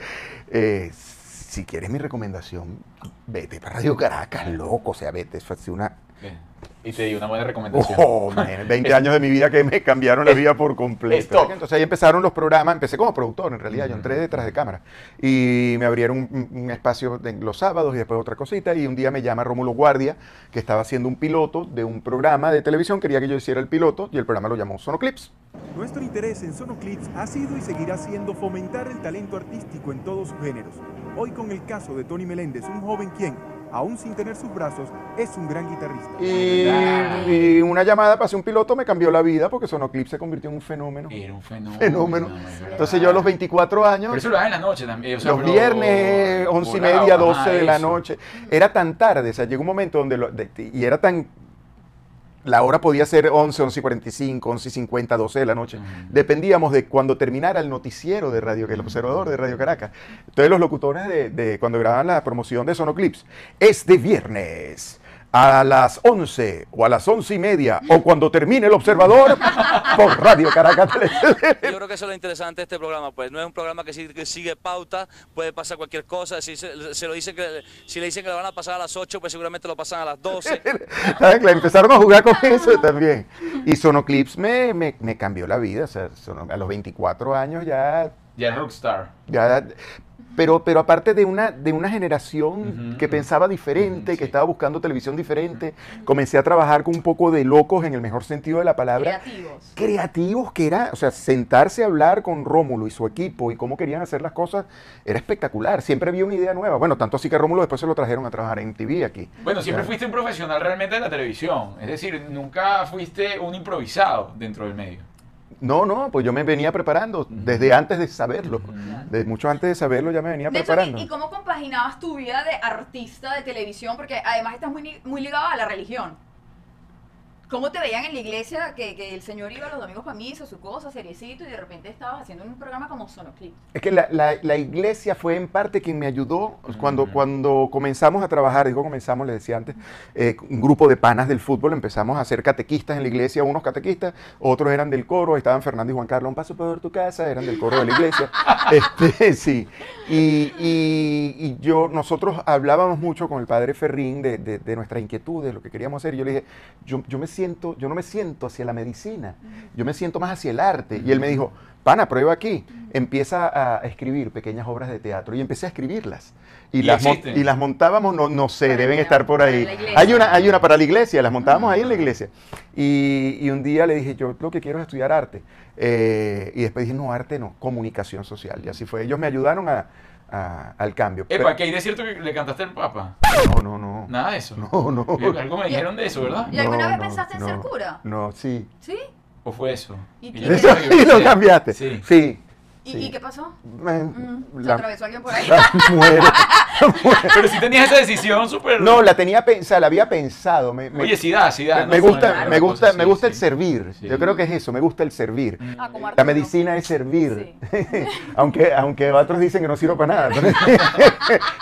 eh, si quieres mi recomendación, vete para Radio Caracas, loco. O sea, vete. Es así una... Bien. Y te di una buena recomendación. Oh, man, 20 años de mi vida que me cambiaron la vida por completo. Stop. Entonces ahí empezaron los programas, empecé como productor en realidad, yo entré detrás de cámara y me abrieron un, un espacio de- los sábados y después otra cosita y un día me llama Rómulo Guardia, que estaba haciendo un piloto de un programa de televisión, quería que yo hiciera el piloto y el programa lo llamó Sonoclips. Nuestro interés en Sonoclips ha sido y seguirá siendo fomentar el talento artístico en todos sus géneros. Hoy con el caso de Tony Meléndez, un joven quien, aún sin tener sus brazos, es un gran guitarrista. Y, y una llamada para hacer un piloto me cambió la vida porque Sonoclips se convirtió en un fenómeno. Era un fenómeno. Entonces yo a los 24 años... Pero eso lo en la noche también. o sea, los viernes, once y borrado, media, ajá, 12 de la noche. Era tan tarde, o sea, llegó un momento donde, lo- de- y era tan, la hora podía ser 11, 11 y 45, 11 y 50, 12 de la noche. Ujú. Dependíamos de cuando terminara el noticiero de Radio, el observador de Radio Caracas. Entonces los locutores de, de cuando grababan la promoción de Sonoclips, este viernes a las 11 o a las 11 y media o cuando termine el observador <laughs> por Radio Caracas Televisión. Yo creo que eso es lo interesante de este programa, pues no es un programa que sigue, que sigue pauta, puede pasar cualquier cosa, si se, se lo dicen que, si le dicen que lo van a pasar a las 8, pues seguramente lo pasan a las 12. ¿Saben? Que Empezaron a jugar con eso también. Y Sonoclips me, me, me cambió la vida. O sea, a los 24 años ya. Ya es rockstar. ya pero, pero aparte de una, de una generación que pensaba diferente, que sí. estaba buscando televisión diferente, comencé a trabajar con un poco de locos en el mejor sentido de la palabra. Creativos. Creativos que era, o sea, sentarse a hablar con Rómulo y su equipo y cómo querían hacer las cosas era espectacular. Siempre había una idea nueva. Bueno, tanto así que a Rómulo después se lo trajeron a trabajar en TV aquí. Bueno, siempre Ya. fuiste un profesional realmente de la televisión. Es decir, nunca fuiste un improvisado dentro del medio. No, no, pues yo me venía preparando desde antes de saberlo. Ujú. De mucho antes de saberlo ya me venía De hecho, preparando. ¿y, y cómo compaginabas tu vida de artista de televisión? Porque además estás muy, muy ligado a la religión. ¿Cómo te veían en la iglesia que, que el señor iba los domingos para misa, su cosa, seriecito, y de repente estabas haciendo un programa como Sonoclip? Es que la, la- la iglesia fue en parte quien me ayudó cuando, Ujú. cuando comenzamos a trabajar, digo comenzamos, le decía antes, eh, un grupo de panas del fútbol, empezamos a ser catequistas en la iglesia, unos catequistas, otros eran del coro, estaban Fernando y Juan Carlos, un paso por tu casa, eran del coro de la iglesia. <laughs> este, sí. Y, y- y yo, nosotros hablábamos mucho con el padre Ferrín de, de, de nuestras inquietudes, lo que queríamos hacer, y yo le dije, yo, yo me siento, yo no me siento hacia la medicina, yo me siento más hacia el arte. Y él me dijo, pana, prueba aquí. Empieza a escribir pequeñas obras de teatro. Y empecé a escribirlas. Y, ¿Y las, y las montábamos, no, no sé, Para deben la- estar por ahí. Hay una, hay una para la iglesia, las montábamos ahí en la iglesia. Y, y un día le dije, yo lo que quiero es estudiar arte. Eh, y después dije, no, arte no, comunicación social. Y así fue. Ellos me ayudaron a- a- al cambio. Epa, Pero- que hay de cierto que le cantaste al Papa. no, no, no. Nada de eso. No, no. Algo me dijeron de eso, ¿verdad? ¿Y alguna No, vez no, pensaste en ser cura? No, sí. ¿Sí? ¿O fue eso? ¿Y Y lo cambiaste. Sí. Sí. ¿Y, Sí. y qué pasó? Me- Mm, ¿Se la- atravesó alguien por ahí? la <laughs> muere. <laughs> Pero si tenías esa decisión súper... No, la tenía pensada, la había pensado. Me, me- Oye, sí da, sí da. me ¿no? gusta, me gusta, cosa me gusta el sí. servir. Sí. Yo creo que es eso, me gusta el servir. Ah, como La medicina es servir. <laughs> aunque, aunque otros dicen que no sirvo para nada.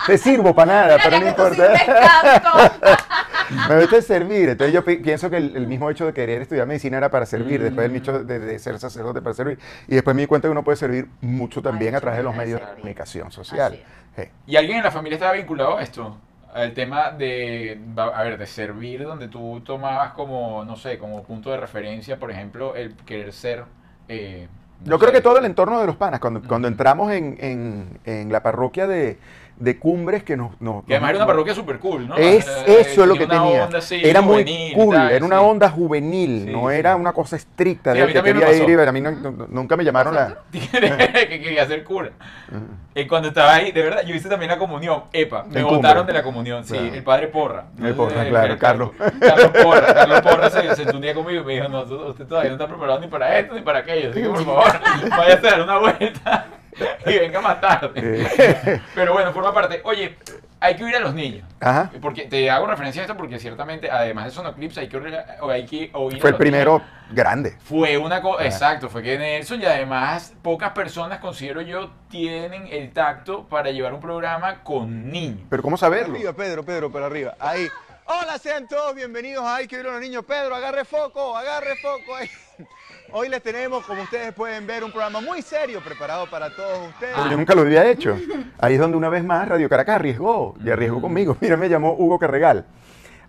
Te sirvo para nada, pero no importa. <laughs> me gusta servir. Entonces yo pi- pienso que el, el mismo hecho de querer estudiar medicina era para servir, después el hecho de, de ser sacerdote para servir. Y después me di cuenta que uno puede servir mucho también a través de los medios de comunicación social. ¿Y alguien en la familia estaba vinculado a esto? Al tema de, a ver, de servir, donde tú tomabas como, no sé, como punto de referencia, por ejemplo, el querer ser... eh, no Yo creo que todo el entorno de los panas, cuando, cuando entramos en, en- en la parroquia de, de Cumbres, que nos... nos- Que además era una nos- parroquia súper cool, ¿no? Es, Eh, eso es lo que tenía. así, era muy juvenil y cool, tal, era una sí. onda juvenil, Sí, no sí. era una cosa estricta de que quería ir y ver. A mí no- no- nunca me llamaron la... <laughs> que quería ser cura. Y cuando estaba ahí, de verdad, yo hice también la comunión. Epa, me votaron de la comunión, sí, Claro. el padre Porra. El sé, Porra, claro, Carlos. Carlos Porra. Carlos Porra se sentó un día conmigo y me dijo, no, usted usted todavía no está preparado ni para esto ni para aquello. Así que, por favor, <laughs> vaya a dar una vuelta <laughs> y venga más tarde. Eh, <laughs> Pero bueno, forma parte. Oye, hay que oír a los niños. Ajá. Porque te hago referencia a esto porque ciertamente, además de Sonoclips, hay que oír, hay que oír a Fue el los primero niños. grande. Fue una cosa, exacto, fue que Nelson y además pocas personas, considero yo, tienen el tacto para llevar un programa con niños. Pero ¿cómo saberlo? Arriba, Pedro, Pedro, para arriba. Ahí. Hola, sean todos bienvenidos a Hay que ver a los niños. Pedro, agarre foco, agarre foco. Hoy les tenemos, como ustedes pueden ver, un programa muy serio preparado para todos ustedes. Pero yo nunca lo había hecho. Ahí es donde una vez más Radio Caracas arriesgó, y arriesgó conmigo. Mira, me llamó Hugo Carregal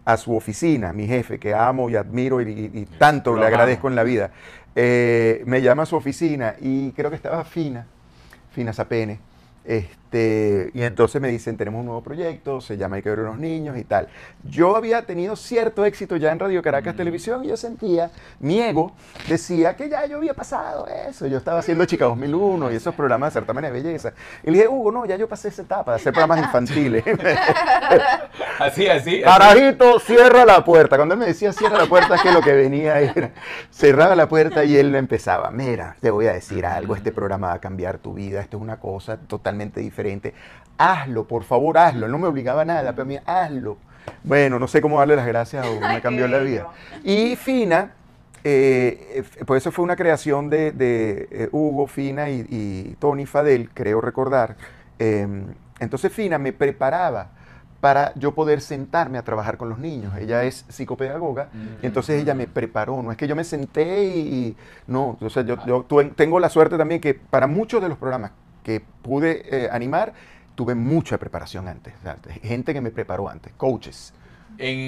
a su oficina, mi jefe, que amo y admiro y, y- tanto Lo le agradezco en la vida. Eh, me llama a su oficina y creo que estaba Fina, Fina Sapene. Este, y entonces me dicen, tenemos un nuevo proyecto, se llama Hay que ver a los niños y tal. Yo había tenido cierto éxito ya en Radio Caracas Televisión y yo sentía, mi ego decía que ya yo había pasado eso. Yo estaba haciendo Chica 2001 y esos programas de certámenes de belleza. Y le dije, Hugo, no, ya yo pasé esa etapa de hacer programas infantiles. <laughs> Así, así. así. Carajito, cierra la puerta. Cuando él me decía cierra la puerta, es que lo que venía era, cerraba la puerta y él empezaba, mira, te voy a decir algo, este programa va a cambiar tu vida, esto es una cosa totalmente diferente. Hazlo, por favor, hazlo. Él no me obligaba a nada, pero mira, hazlo. Bueno, no sé cómo darle las gracias a Hugo, <laughs> me cambió la vida. Y Fina, eh, eh, pues eso fue una creación de, de, eh, Hugo, Fina y, y Tony Fadel, creo recordar. Eh, entonces Fina me preparaba para yo poder sentarme a trabajar con los niños. Ella es psicopedagoga, y entonces ella me preparó. No es que yo me senté y, y- no, o sea, yo, yo tuve- tengo la suerte también que para muchos de los programas que pude eh, animar, tuve mucha preparación antes. sea, gente que me preparó antes, coaches. En,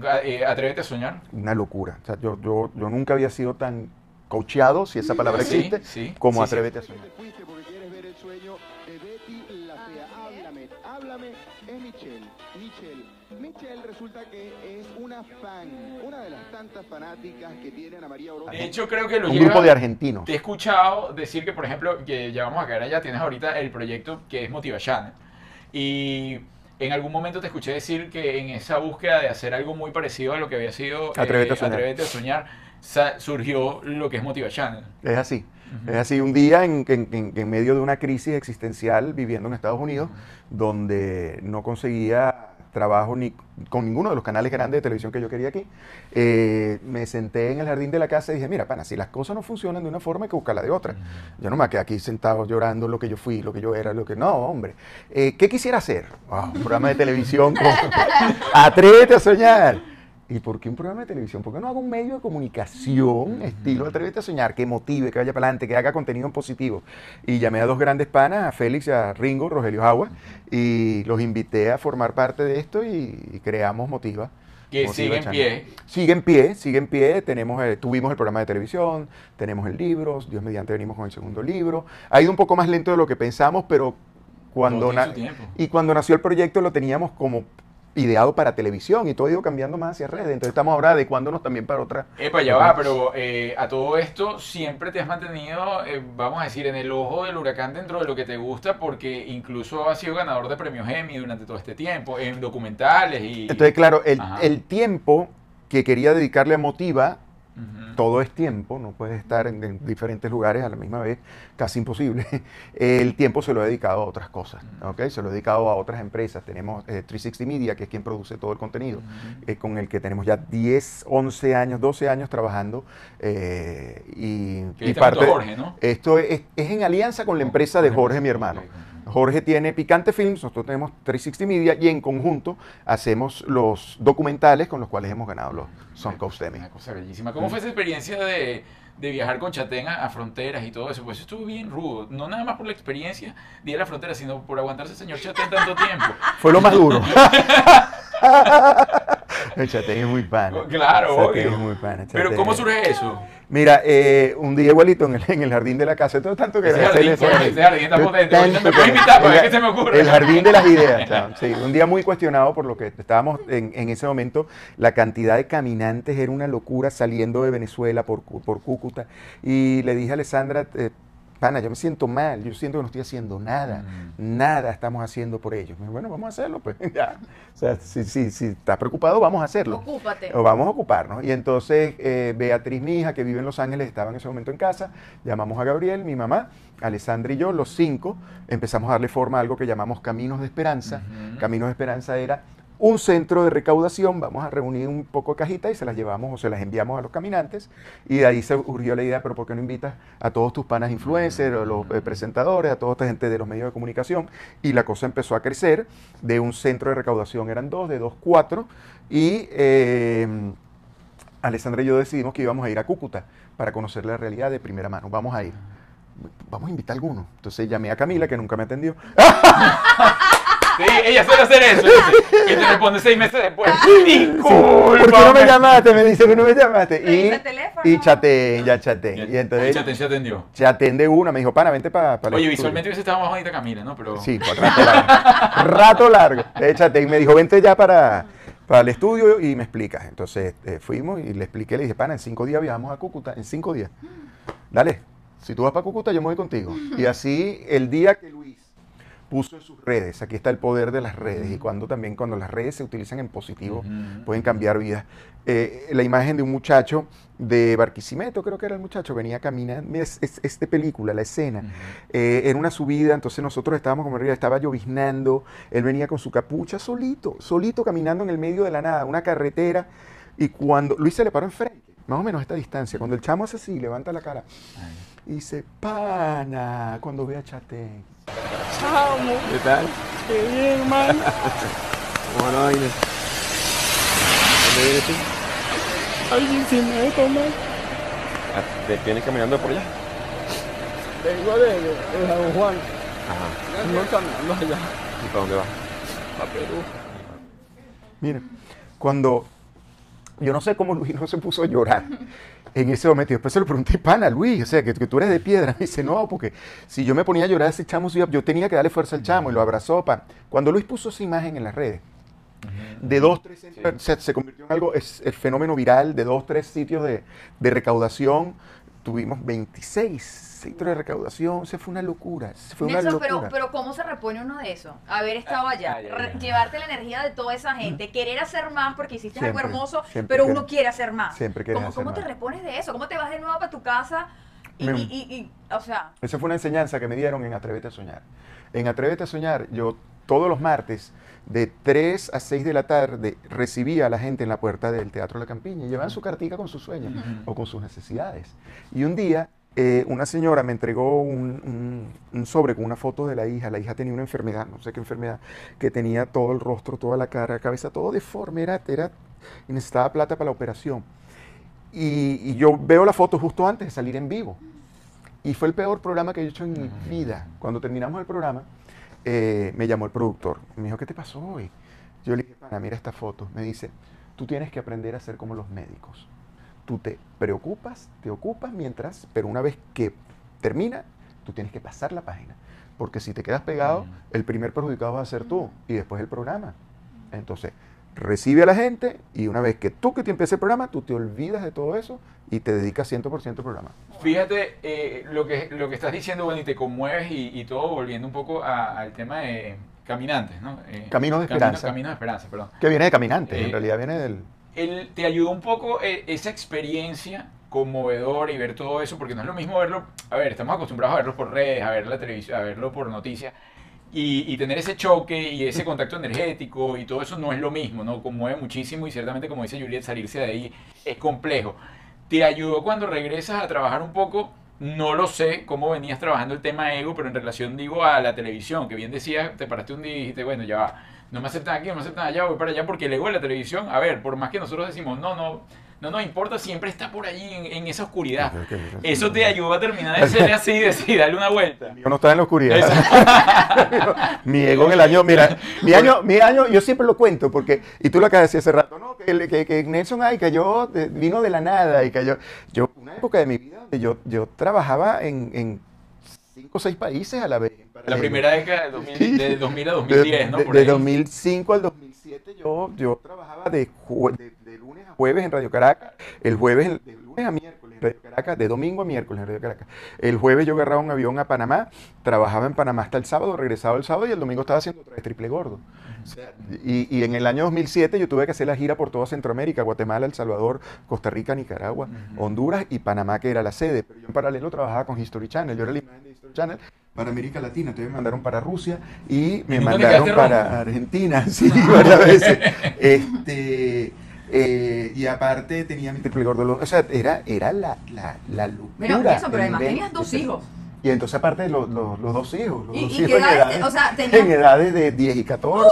en, eh, Atrévete a soñar. Una locura. O sea, yo, yo, yo nunca había sido tan coacheado, si esa palabra Sí, existe, sí, como sí, sí. Atrévete a soñar. fuiste porque quieres ver el sueño de Betty la Fea. Háblame, háblame, es Michelle. Michelle. Michelle resulta que es una fan, una de las tantas fanáticas que tienen a María Oroz. De hecho, creo que lo Un lleva- grupo de argentinos. Te he escuchado decir que, por ejemplo, que ya vamos a caer allá, tienes ahorita el proyecto que es Motiva Channel. Y en algún momento te escuché decir que en esa búsqueda de hacer algo muy parecido a lo que había sido eh, Atrévete a soñar. Atrévete a soñar, surgió lo que es Motiva Channel. Es así. Es así. Un día en, en- en- en medio de una crisis existencial viviendo en Estados Unidos, donde no conseguía trabajo ni con ninguno de los canales grandes de televisión que yo quería aquí, eh, me senté en el jardín de la casa y dije, mira, pana, si las cosas no funcionan de una forma hay que buscarla de otra. Yo no me quedé aquí sentado llorando lo que yo fui, lo que yo era, lo que... No, hombre. Eh, ¿Qué quisiera hacer? Un programa de televisión. con- <laughs> Atrévete a soñar. ¿Y por qué un programa de televisión? ¿Por qué no hago un medio de comunicación estilo Atrévete a soñar, que motive, que vaya para adelante, que haga contenido en positivo? Y llamé a dos grandes panas, a Félix y a Ringo, Rogelio Agua, y los invité a formar parte de esto y, y creamos Motiva. Que sigue en pie. Sigue en pie, sigue en pie. Tenemos, eh, tuvimos el programa de televisión, tenemos el libro, Dios mediante venimos con el segundo libro. Ha ido un poco más lento de lo que pensamos, pero cuando, y cuando nació el proyecto lo teníamos como ideado para televisión y todo ha ido cambiando más hacia redes. Entonces estamos ahora adecuándonos también para otra. Epa, ya va, pero eh, a todo esto siempre te has mantenido, eh, vamos a decir, en el ojo del huracán dentro de lo que te gusta, porque incluso has sido ganador de premios Emmy durante todo este tiempo, en documentales y... Entonces, claro, el, el tiempo que quería dedicarle a Motiva, Todo es tiempo, no puedes estar en, en diferentes lugares a la misma vez, casi imposible. <laughs> El tiempo se lo he dedicado a otras cosas, ¿ok? Se lo he dedicado a otras empresas. Tenemos eh, 360 Media, que es quien produce todo el contenido, eh, con el que tenemos ya 10, 11 años, 12 años trabajando. eh, y, Que y ahí te meto Jorge, ¿no? Esto es, es en alianza con la empresa de Jorge, mi hermano. Jorge tiene Picante Films, nosotros tenemos 360 Media y en conjunto hacemos los documentales con los cuales hemos ganado los Son Coast Emmy. Una cosa bellísima. ¿Cómo fue esa experiencia de, de viajar con Chatén a, a fronteras y todo eso? Pues estuvo bien rudo. No nada más por la experiencia de ir a la frontera, sino por aguantarse el señor Chatén tanto tiempo. Fue lo más duro. <laughs> <laughs> el Chatén es muy pana. Claro, Chatén obvio. es muy pana, Pero. ¿cómo surge eso? Mira, eh, un día igualito en el, en el jardín de la casa, todo tanto que Ese jardín, ese está potente. Me puedes invitar para el- qué se me ocurre. El jardín de las ideas, chao. Sí, un día muy cuestionado por lo que estábamos en, en ese momento. La cantidad de caminantes era una locura saliendo de Venezuela por, por Cúcuta. Y le dije a Alessandra, eh, pana, yo me siento mal, yo siento que no estoy haciendo nada, Mm. nada estamos haciendo por ellos. Bueno, vamos a hacerlo, pues <laughs> ya. O sea, si, si, si estás preocupado, vamos a hacerlo. Ocúpate. O vamos a ocuparnos. Y entonces eh, Beatriz, mi hija, que vive en Los Ángeles, estaba en ese momento en casa. Llamamos a Gabriel, mi mamá, Alessandra y yo, los cinco, empezamos a darle forma a algo que llamamos Caminos de Esperanza. Caminos de Esperanza era un centro de recaudación, vamos a reunir un poco de cajita y se las llevamos o se las enviamos a los caminantes. Y de ahí se surgió la idea, pero ¿por qué no invitas a todos tus panas influencers, a los eh, presentadores, a toda esta gente de los medios de comunicación? Y la cosa empezó a crecer. De un centro de recaudación eran dos, de dos, cuatro. Y eh, Alessandra y yo decidimos que íbamos a ir a Cúcuta para conocer la realidad de primera mano. Vamos a ir. Vamos a invitar a alguno. Entonces llamé a Camila, que nunca me atendió. <laughs> Sí, ella suele hacer eso. Y te responde seis meses después. ¿Por qué no me llamaste? Me dice que no me llamaste. Y, el teléfono. y chaté, ya chaté. Y entonces Chatén se atendió. chaté de una. Me dijo, pana, vente para Oye, visualmente hubiese estado más bonita Camila, ¿no? Pero... Sí, por rato largo. <laughs> rato largo. Chaté y me dijo, vente ya para, para el estudio y me explicas. Entonces eh, fuimos y le expliqué, le dije, pana, en cinco días viajamos a Cúcuta. En cinco días. Dale, si tú vas para Cúcuta, yo me voy contigo. Y así, el día que Luis puso en sus redes, aquí está el poder de las redes, y cuando también cuando las redes se utilizan en positivo, pueden cambiar vidas. Eh, la imagen de un muchacho de Barquisimeto, creo que era el muchacho, venía caminando, es, es, es de película, la escena. Eh, era una subida, entonces nosotros estábamos como arriba, estaba lloviznando, él venía con su capucha solito, solito caminando en el medio de la nada, una carretera, y cuando Luis se le paró enfrente, más o menos a esta distancia, cuando el chamo hace así, levanta la cara, y dice, pana, cuando ve a Chatén. ¿Qué tal? Qué bien, hermano. <laughs> ¿Cómo vaina? ¿Dónde vienes tú? Alguien se me tomar. Ah, ¿Te vienes caminando por allá? Vengo de, de, de San Juan. Ajá. No caminando allá. ¿Y para dónde vas? A Perú. Mira, cuando yo no sé cómo Luis no se puso a llorar en ese momento. Y después se lo pregunté, pana, Luis, o sea, que, que tú eres de piedra. <laughs> Me dice, no, porque si yo me ponía a llorar, ese chamo, yo tenía que darle fuerza al chamo y lo abrazó. Pa. Cuando Luis puso esa imagen en las redes, de dos, tres centros, se, se convirtió en algo, es el fenómeno viral de dos, tres sitios de, de recaudación. Tuvimos 26 centros de recaudación, se fue una locura, se fue una Nelson, locura. pero, pero ¿cómo se repone uno de eso? Haber estado allá, Ay, ay, re- ay. llevarte la energía de toda esa gente, querer hacer más porque hiciste algo hermoso, pero uno quiere hacer más. siempre ¿Cómo, hacer cómo te repones de eso? ¿Cómo te vas de nuevo para tu casa? Y, Me- y- y- y- o sea, Esa fue una enseñanza que me dieron en Atrévete a Soñar. En Atrévete a Soñar, yo todos los martes, de 3 a 6 de la tarde, recibía a la gente en la puerta del Teatro La Campiña y llevaban su cartica con sus sueños o con sus necesidades. Y un día, eh, una señora me entregó un, un- un sobre con una foto de la hija. La hija tenía una enfermedad, no sé qué enfermedad, que tenía todo el rostro, toda la cara, la cabeza, todo deforme, era, era, y necesitaba plata para la operación. Y, y yo veo la foto justo antes de salir en vivo. Y fue el peor programa que he hecho en mi vida. Cuando terminamos el programa, eh, me llamó el productor. Me dijo, ¿qué te pasó hoy? Yo le dije, pana, mira esta foto. Me dice, tú tienes que aprender a ser como los médicos. Tú te preocupas, te ocupas mientras, pero una vez que termina, tú tienes que pasar la página. Porque si te quedas pegado, el primer perjudicado va a ser tú y después el programa. Entonces, recibe a la gente y una vez que tú que te empiece el programa, tú te olvidas de todo eso y te dedicas 100% al programa. Fíjate eh, lo, que, lo que estás diciendo, bueno, y te conmueves y, y todo, volviendo un poco a- al tema de caminantes, ¿no? Eh, Caminos de camino- Esperanza. Caminos de esperanza, perdón. Que viene de caminante, Eh, en realidad viene del... Él te ayudó un poco eh, esa experiencia conmovedora y ver todo eso, porque no es lo mismo verlo, a ver, estamos acostumbrados a verlo por redes, a ver la televisión, a verlo por noticias, y, tener ese choque y ese contacto energético y todo eso no es lo mismo, ¿no? Conmueve muchísimo y ciertamente, como dice Juliet, salirse de ahí es complejo. ¿Te ayudó cuando regresas a trabajar un poco no lo sé cómo venías trabajando el tema ego, pero en relación, digo, a la televisión, que bien decías, te paraste un día y dijiste, bueno, ya va, no me aceptan aquí, no me aceptan allá, voy para allá, porque el ego de la televisión, a ver, por más que nosotros decimos, no, no, no nos importa, siempre está por allí en, en esa oscuridad. Eso te ayudó a terminar de ser así, decir, darle una vuelta. Yo no estaba en la oscuridad. <laughs> mi ego en el año, mira, mi año, mi año, yo siempre lo cuento porque, y tú lo acabas de decir hace rato, ¿no? Que, que, que Nelson ay, cayó, de- vino de la nada y cayó. Yo, una época de mi vida donde yo, yo trabajaba en, en cinco o seis países a la vez. La paralelo. primera década de 2000, Sí. de 2000 a De- 2010, ¿no? de, Por de ahí. 2005 al 2007 yo, yo trabajaba de, de, de lunes a jueves en Radio Caracas, el jueves, en- de lunes a miércoles en Radio Caracas, de domingo a miércoles en Radio Caracas. El jueves yo agarraba un avión a Panamá, trabajaba en Panamá hasta el sábado, regresaba el sábado y el domingo estaba haciendo otra vez triple gordo. O sea, y, y en el año 2007 yo tuve que hacer la gira por toda Centroamérica, Guatemala, El Salvador, Costa Rica, Nicaragua, Honduras y Panamá, que era la sede. Pero yo en paralelo trabajaba con History Channel, yo era la imagen de History Channel para América Latina, entonces me mandaron para Rusia y me ¿Y nunca te mandaron para? Argentina, <laughs> sí, varias veces. <laughs> Este, eh, y aparte tenía mi triple o sea, era, era la, la, la locura. Eso, pero además tenías dos hijos. Y entonces aparte los, los, los dos hijos, los ¿Y- dos y hijos en edades- o sea, tenías- en edades de 10 y 14.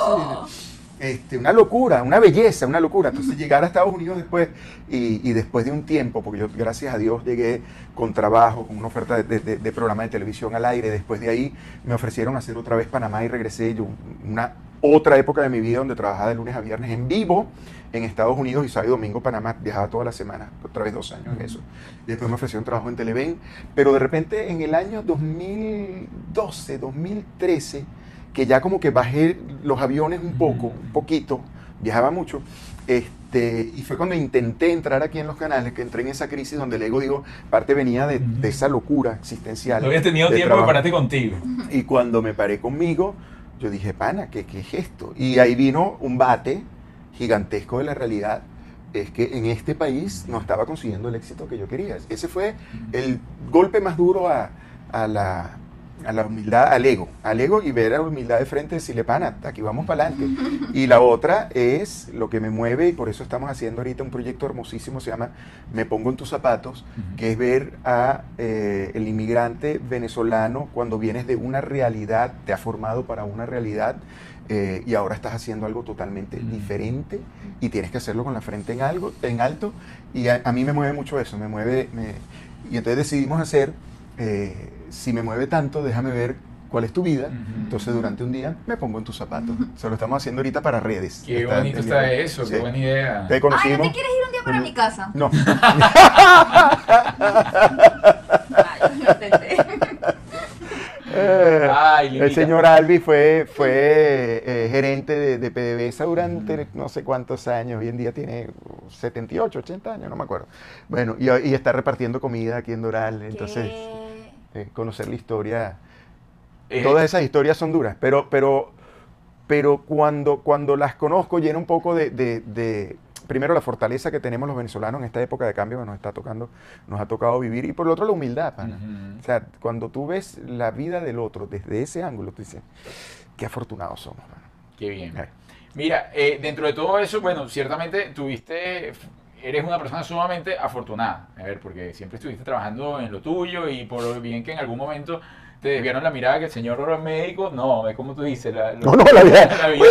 Este, una locura, una belleza, una locura. Entonces llegar a Estados Unidos después y, y después de un tiempo, porque yo gracias a Dios llegué con trabajo, con una oferta de, de- de programa de televisión al aire, después de ahí me ofrecieron hacer otra vez Panamá y regresé yo una otra época de mi vida donde trabajaba de lunes a viernes en vivo en Estados Unidos y sábado y domingo Panamá, viajaba toda la semana, otra vez dos años en eso. Después me ofrecieron trabajo en Televen, pero de repente en el año 2012, 2013, que ya como que bajé los aviones un poco, un poquito, viajaba mucho, este, y fue cuando intenté entrar aquí en los canales, que entré en esa crisis donde el ego, digo, parte venía de, de esa locura existencial. No habías tenido de tiempo para pararte contigo. Y cuando me paré conmigo, yo dije, pana, ¿qué, ¿qué es esto? Y ahí vino un bate gigantesco de la realidad. Es que en este país no estaba consiguiendo el éxito que yo quería. Ese fue el golpe más duro a, a la, a la humildad, al ego. Al ego y ver a la humildad de frente decirle, pana, aquí vamos para adelante. Y la otra es lo que me mueve y por eso estamos haciendo ahorita un proyecto hermosísimo, se llama Me pongo en tus zapatos, que es ver a eh, el inmigrante venezolano cuando vienes de una realidad, te ha formado para una realidad eh, y ahora estás haciendo algo totalmente diferente y tienes que hacerlo con la frente en algo, en alto y a, a mí me mueve mucho eso, me mueve me- y entonces decidimos hacer eh, si me mueve tanto, déjame ver cuál es tu vida. Entonces durante un día me pongo en tus zapatos. Se lo estamos haciendo ahorita para redes. Qué Está bonito está eso, Sí. qué buena idea. Te Ay, conocimos. ¿no te quieres ir un día para mi casa? No. Ay, lo intenté. Eh, Ay, el señor Albi fue, fue eh, gerente de, de PDVSA durante no sé cuántos años. Hoy en día tiene 78, 80 años, no me acuerdo. Bueno, y, y está repartiendo comida aquí en Doral. Entonces, ¿Qué? Eh, conocer la historia. Eh, Todas esas historias son duras, pero, pero, pero cuando, cuando las conozco llena un poco de, de- de, primero la fortaleza que tenemos los venezolanos en esta época de cambio que nos está tocando, nos ha tocado vivir, y por el otro la humildad, pana. O sea, cuando tú ves la vida del otro desde ese ángulo, tú dices, qué afortunados somos, mano. Qué bien. Mira, eh, dentro de todo eso, bueno, ciertamente tuviste, eres una persona sumamente afortunada, a ver, porque siempre estuviste trabajando en lo tuyo y por bien que en algún momento te desviaron la mirada que el señor médico, no, es como tú dices, la, No, no, la vida. la vida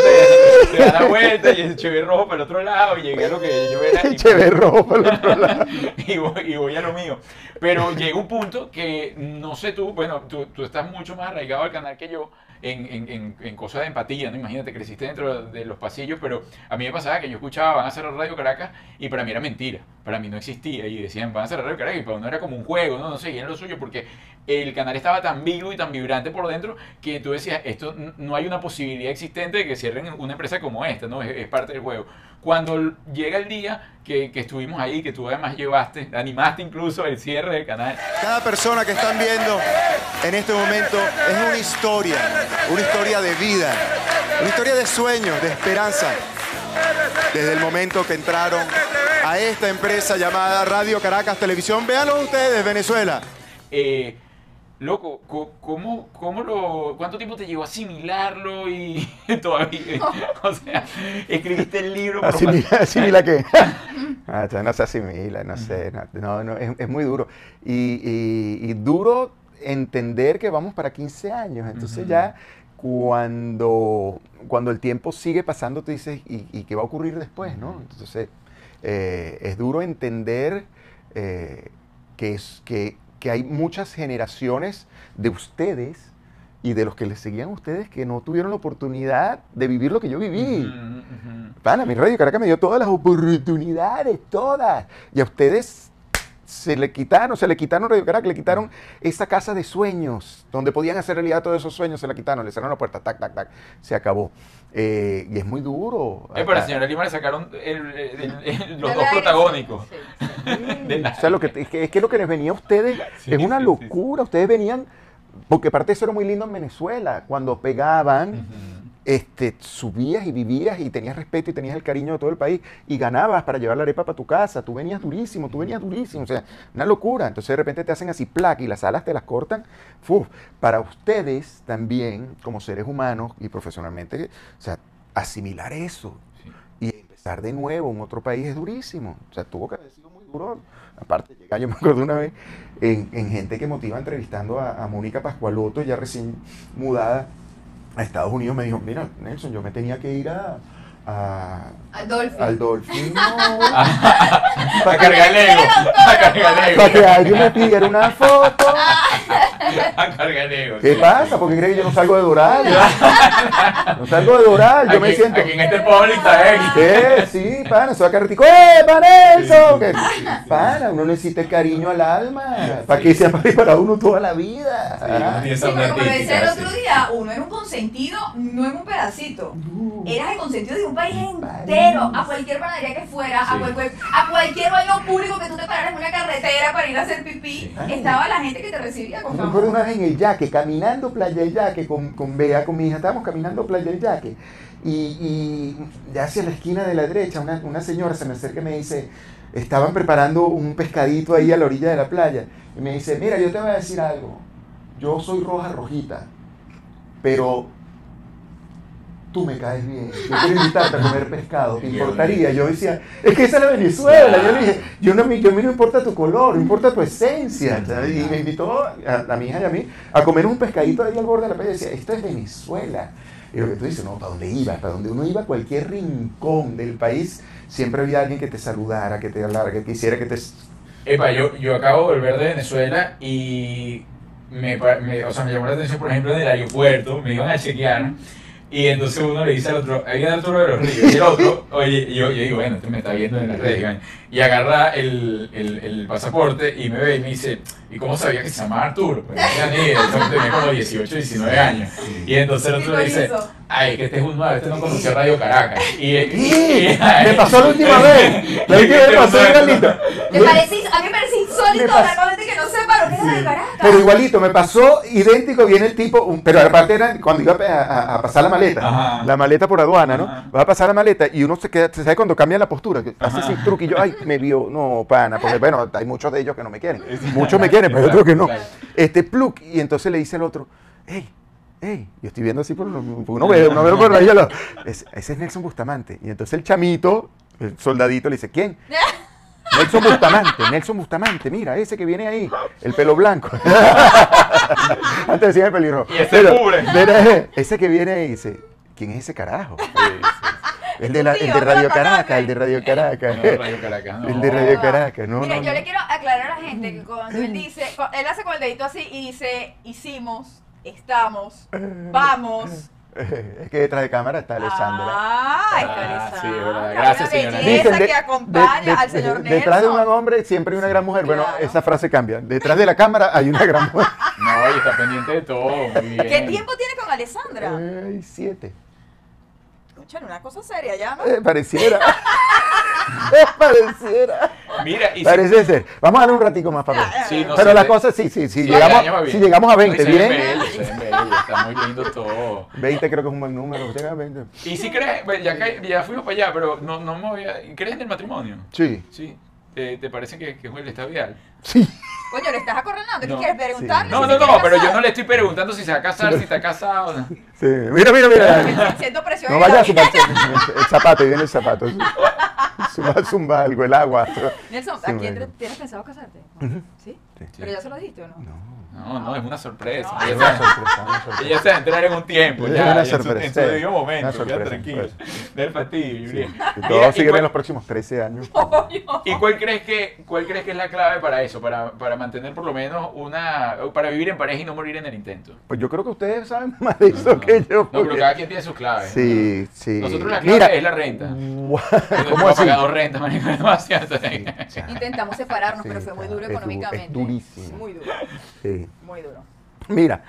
te, <laughs> te da la vuelta y el chévere rojo para el otro lado y llegué a lo que yo era. y- Chévere rojo por el <laughs> otro lado. y, voy, y voy a lo mío. Pero llega un punto que no sé tú, bueno, tú, tú estás mucho más arraigado al canal que yo en, en, en, en cosas de empatía, ¿no? Imagínate, creciste dentro de los pasillos, pero a mí me pasaba que yo escuchaba, van a cerrar Radio Caracas, y para mí era mentira, para mí no existía, y decían, van a cerrar Radio Caracas, y para uno era como un juego, ¿no? No seguían lo suyo, porque el canal estaba tan vivo y tan vibrante por dentro que tú decías, esto no hay una posibilidad existente de que cierren una empresa como esta, ¿no? Es parte del juego. Cuando llega el día que, que estuvimos ahí, que tú además llevaste, animaste incluso el cierre del canal, Cada persona que están viendo en este momento es una historia, una historia de vida, una historia de sueños, de esperanza. Desde el momento que entraron a esta empresa llamada Radio Caracas Televisión, véanlo ustedes, Venezuela. eh, Loco, co- ¿cómo, cómo lo, ¿cuánto tiempo te llevó asimilarlo y <laughs> todavía? <laughs> O sea, escribiste el libro. ¿Asimila, asimila qué? <laughs> Ah, no se asimila, no sé. No, no, es, es muy duro. Y, y- y duro entender que vamos para 15 años. Entonces ya cuando, cuando el tiempo sigue pasando, tú dices, ¿y, y qué va a ocurrir después? ¿no? Entonces eh, es duro entender eh, que, es, que, que hay muchas generaciones de ustedes y de los que les seguían a ustedes que no tuvieron la oportunidad de vivir lo que yo viví. Pana, mi Radio Caracas me dio todas las oportunidades, todas. Y a ustedes se le quitaron, se le quitaron Radio Caracas, le quitaron esa casa de sueños, donde podían hacer realidad todos esos sueños, se la quitaron, le cerraron la puerta, tac, tac, tac, se acabó. Eh, y es muy duro. Eh, pero al Ah, señor Lima le sacaron el- el- el- los dos protagónicos. sí, <laughs> sí. De la- O sea, lo que, es, que, es que lo que les venía a ustedes Sí, es una sí, sí, locura. Ustedes venían, porque aparte eso era muy lindo en Venezuela, cuando pegaban. Este, subías y vivías y tenías respeto y tenías el cariño de todo el país y ganabas para llevar la arepa para tu casa. Tú venías durísimo, tú venías durísimo. O sea, una locura. Entonces de repente te hacen así placa y las alas te las cortan. Uf, para ustedes también, como seres humanos y profesionalmente, o sea, asimilar eso y empezar de nuevo en otro país es durísimo. O sea, tuvo que haber sido muy duro. Aparte, llega, yo me acuerdo una vez en, en gente que motiva entrevistando a, a Mónica Pascualoto, ya recién mudada a Estados Unidos, me dijo, mira, Nelson, yo me tenía que ir a, a- al Dolfino <laughs> A cargar el ego. A cargar el para que alguien me pidiera una foto. A cargar el ego. ¿Qué pasa? Porque cree que yo no salgo de Doral. No salgo de Doral, yo me Aquí- siento... Aquí en este pueblo está él. ¿Qué? Sí, pana, se va a carretico. ¡Eh, para eso! Que- Pana, uno necesita el cariño al alma. Para que sea para para uno toda la vida. Sí, Sí, pero como decía el otro sí. día, uno era un consentido, no en un pedacito. No. Eras el consentido de un país entero, a cualquier panadería que fuera, a, Sí. cualquier, a cualquier baño público que tú te pararas en una carretera para ir a hacer pipí, Sí. estaba la gente que te recibía con Yo en el Yaque, caminando Playa del Yaque con, con Bea, con mi hija, estábamos caminando Playa del Yaque. Y, y hacia la esquina de la derecha, una, una señora se me acerca y me dice, estaban preparando un pescadito ahí a la orilla de la playa. Y me dice, mira, yo te voy a decir algo. Yo soy roja rojita, pero tú me caes bien. Yo quiero invitarte a comer pescado. ¿Te importaría? Yo decía, es que esa es la Venezuela. Yo le dije, yo no, me- yo a mí no importa tu color, no importa tu esencia. Y me invitó a, a mi hija y a mí a comer un pescadito ahí al borde de la playa. Y decía, esto es Venezuela. Y lo que tú dices, no, ¿para dónde iba? Para donde uno iba, a cualquier rincón del país, siempre había alguien que te saludara, que te hablara, que quisiera que te... Epa, yo, yo acabo de volver de Venezuela y me, me- o sea, me llamó la atención, por ejemplo, en el aeropuerto, me iban a chequear y entonces uno le dice al otro, ahí viene Arturo de los Ríos, y el otro, oye, y yo, yo digo, bueno, este me está viendo en la red, digan, y agarra el, el, el pasaporte y me ve y me dice, ¿y cómo sabía que se llamaba Arturo? Pues no tenía ni idea, entonces tenía como 18, 19 años. Y entonces el otro le dice, ay, que este es un nuevo, este no conocía Radio Caracas. Y. Me pasó la última vez. <laughs> La última vez me pasó parece, a mí me parece Me insólito Pero igualito, me pasó idéntico, viene el tipo, un- pero aparte era cuando iba a, a- a pasar la maleta, Ajá. la maleta por aduana, ¿no? Ajá. Va a pasar la maleta y uno se queda, se sabe cuando cambia la postura, que hace así truquillo, ay, me vio, no, pana, porque bueno, hay muchos de ellos que no me quieren, muchos me quieren, pero otros que no. Este, pluk, y entonces le dice al otro, hey, hey, yo estoy viendo así por uno ve, uno ve por ahí, ese es Nelson Bustamante, y entonces el chamito, el soldadito le dice, ¿quién? <laughs> Nelson Bustamante, Nelson Bustamante, mira, ese que viene ahí, el pelo blanco. <laughs> Antes decían el pelirrojo. Y ese cubre. mira, ese que viene ahí dice, ¿quién es ese carajo? El de, la- el de ¿no Radio? Caracas, el de Radio Caracas. No, Radio Caracas, no. El de Radio Caracas, no, Mira, no, yo le quiero aclarar a la gente que cuando él dice, él hace con el dedito así y dice, hicimos, estamos, vamos. <laughs> Es que detrás de cámara está Alessandra. Ah, está Ah, Alessandra. sí, verdad. Gracias, señora. belleza de- que acompaña de- de- al señor Nelson. Detrás de un hombre siempre hay una gran mujer. Bueno, Claro. esa frase cambia. Detrás de la cámara hay una gran mujer. <laughs> No, y está pendiente de todo. Muy bien. ¿Qué tiempo tiene con Alessandra? Ay, siete. Una cosa seria ya, ¿no? Eh, pareciera. <laughs> Pareciera. Mira, y si- Parece ser. Vamos a darle un ratico más, papá. Sí, no Pero la de- cosa, sí, sí, sí. Sí, llegamos, si llegamos a 20, No, ¿bien? bellos, está muy lindo todo. 20 creo que es un buen número. Llega a 20. Y si crees, bueno, ya, que- ya fuimos para allá, pero no, no me voy a... ¿Crees en el matrimonio? Sí, Sí. ¿Te, te parece que, que es estado ideal? Sí. Coño, le estás acorralando. ¿Qué No. quieres preguntarle? No, si no, no, quiere pero yo no le estoy preguntando si se va a casar, si está casado. no. Sí, mira, mira, mira. Siento presión. No vaya a zumbar el zapato, ahí viene el zapato. Zumba, zumba algo, el agua. Nelson, ¿a Sí, quién tienes pensado casarte? ¿Sí? Sí. ¿Pero ya se lo dijiste o no? No, no, es una sorpresa. No. Es una sorpresa, una sorpresa. Ella se va a enterar en un tiempo, Es ya, una en su- sorpresa, en su sí. debido momento, tranquilo. pues. Del fastidio. Que Mira, Todo ¿y sigue cuál- en los próximos 13 años. <laughs> ¿Y cuál crees que cuál crees que es la clave para eso, para, para mantener por lo menos una para vivir en pareja y no morir en el intento? Pues yo creo que ustedes saben <laughs> más de eso que yo. No, pero cada quien tiene sus claves. Sí, sí. Nosotros la clave Mira, es la renta. ¿Cómo ¿Cómo ha así? pagado renta, marico? Demasiado. Intentamos separarnos, Sí, pero fue muy duro du- es económicamente. durísimo. Muy duro, Sí. Muy duro. Mira,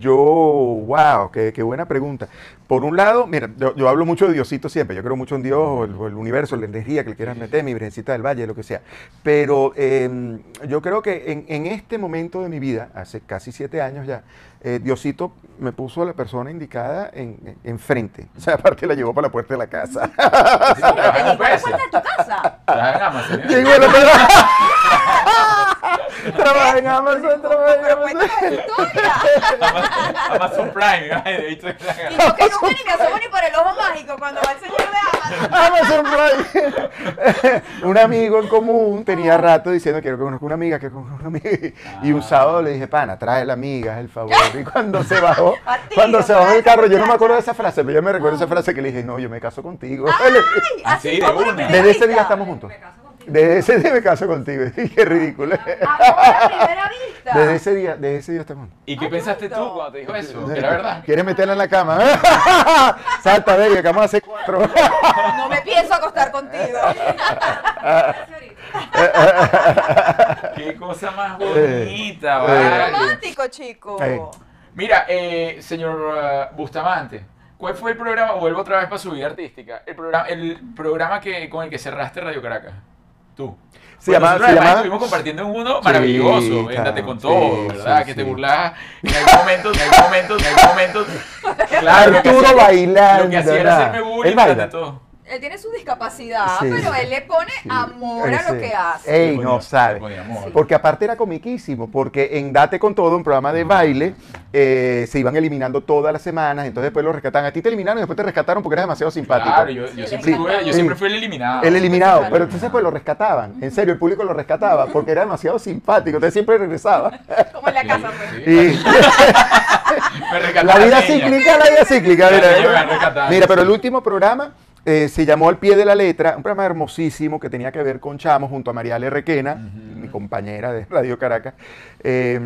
yo, wow, qué, qué buena pregunta. Por un lado, mira, yo, yo hablo mucho de Diosito siempre, yo creo mucho en Dios, o el, universo, la energía que le quieras meter, mi Virgencita del Valle, lo que sea. Pero eh, yo creo que en, en este momento de mi vida, hace casi siete años ya, eh, Diosito me puso a la persona indicada en, en- enfrente. O sea, aparte la llevó para la puerta de la casa. Sí, trabaja en ¿Te un peso. cuenta de tu casa? Trabaja en Amazon. ¿eh? Sí, bueno, pero- Trabaja en Amazon, trabaja en Amazon. Amazon, Amazon Prime. ay, de hecho, Y yo que nunca ni me asomo ni por el ojo mágico cuando va el señor de Amazon. Amazon Prime. <laughs> un amigo en común tenía rato diciendo quiero que conozca una amiga, que conozca una amiga. Y un sábado le dije, pana, trae la amiga, es el favor. Y cuando se bajó, <laughs> cuando se bajó del carro, yo no me acuerdo de esa frase, pero yo me recuerdo esa frase que le dije, no, yo me caso contigo. Ay, <laughs> Así así de una. Desde ese día estamos juntos. Desde ese día me caso contigo. <laughs> Qué ridículo. Amor a primera vista. Desde ese día, desde ese día estamos. ¿Y qué Ay, pensaste tú cuando te dijo eso? ¿Que era verdad? ¿Quieres meterla en la cama? <laughs> Salta, baby, que vamos a hacer cuatro. No me pienso acostar contigo. <laughs> Qué cosa más Eh, bonita, eh. vale. Romántico, chico. Eh. Mira, eh, señor eh, Bustamante, ¿cuál fue el programa? Vuelvo otra vez para su vida artística. El programa, el programa que, con el que cerraste Radio Caracas. Tú. Se Pues llamaba- se además llamaba- estuvimos compartiendo en uno Sí, maravilloso, en claro, Date con todo, sí, ¿verdad? sí, que te sí. burlabas en algún momento, en algún momento, en algún momento. <laughs> Claro, lo que Arturo hacía- bailando. Lo que hacía era hacerme bullying todo. Él tiene su discapacidad, Sí. pero él le pone Sí. amor a lo que hace. Ey, no sabe. Porque aparte era comiquísimo, porque en Date con Todo, un programa de baile, eh, se iban eliminando todas las semanas, entonces después lo rescataban. A ti te eliminaron y después te rescataron porque eras demasiado simpático. Claro, yo, siempre, le fui, yo encantaba. siempre fui el eliminado. El eliminado, pero entonces pues lo rescataban. En serio, el público lo rescataba porque era demasiado simpático, entonces siempre regresaba. Como en la Sí, casa, pues. Y <laughs> la vida cíclica, la vida cíclica. Mira, pero el último programa eh, se llamó Al pie de la letra, un programa hermosísimo que tenía que ver con Chamo junto a María. Requena, mi compañera de Radio Caracas. Eh,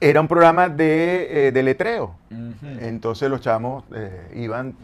era un programa de, eh, de letreo. Entonces los chamos iban,